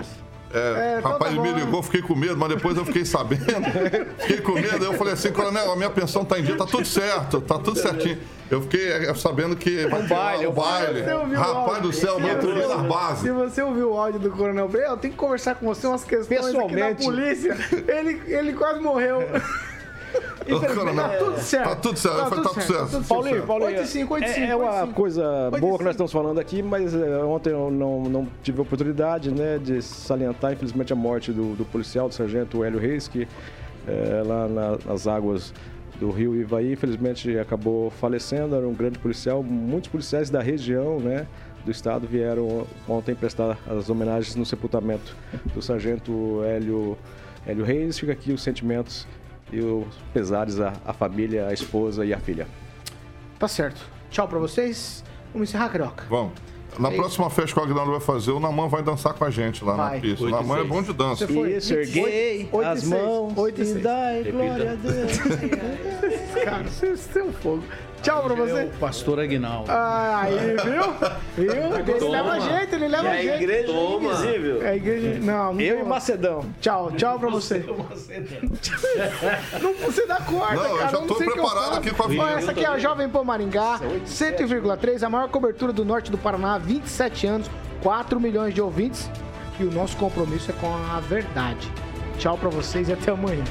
É, É, então rapaz, tá me ligou, fiquei com medo, mas depois eu fiquei sabendo. fiquei com medo, aí eu falei assim, coronel, a minha pensão tá em dia, tá tudo certo, tá tudo certinho. Eu fiquei é, sabendo que vai ter baile, lá o baile. Rapaz do céu, mano, eu tô nas Se você ouviu o áudio do Coronel Bray, eu tenho que conversar com você umas questões aqui da Pessoalmente. polícia. Ele, ele quase morreu. Ô, Coronel, tá tudo certo. Tá tudo certo, tá tudo certo. Paulinho, Paulinho, 8 e 5, 8 e 5, é, é uma 8 5. coisa boa que nós estamos falando aqui, mas é, ontem eu não, não tive a oportunidade né, de salientar, infelizmente, a morte do, do policial, do sargento Hélio Reis, que é, lá na- nas águas do rio Ivaí, infelizmente acabou falecendo, era um grande policial, muitos policiais da região, né, do estado vieram ontem prestar as homenagens no sepultamento do sargento Hélio, Hélio Reis. Fica aqui os sentimentos e os pesares à, à família, à esposa e à filha. Tá certo. Tchau pra vocês. Vamos encerrar, Carioca. Vamos. Na próxima festa que o Agnaldo vai fazer, o Naman vai dançar com a gente lá Vai. na pista. O Naman é bom de dança. Você foi. Isso, erguei Oito e as mãos Oito e e seis. dai glória a Deus. Cara, vocês têm um fogo. Tchau pra É você. o pastor Aguinaldo. Ah, Aí, viu? Viu? Ele leva jeito, ele leva a jeito. igreja é invisível. É a igreja. Não, não Eu e. Macedão. Tchau, tchau pra você. Não, você dá corda, Não, eu cara. já não tô sei o que eu preparado aqui a Ó, vinheta. Essa aqui é a Jovem Pan Maringá, 100,3, a maior cobertura do norte do Paraná, 27 anos, 4 milhões de ouvintes. E o nosso compromisso é com a verdade. Tchau pra vocês e até amanhã.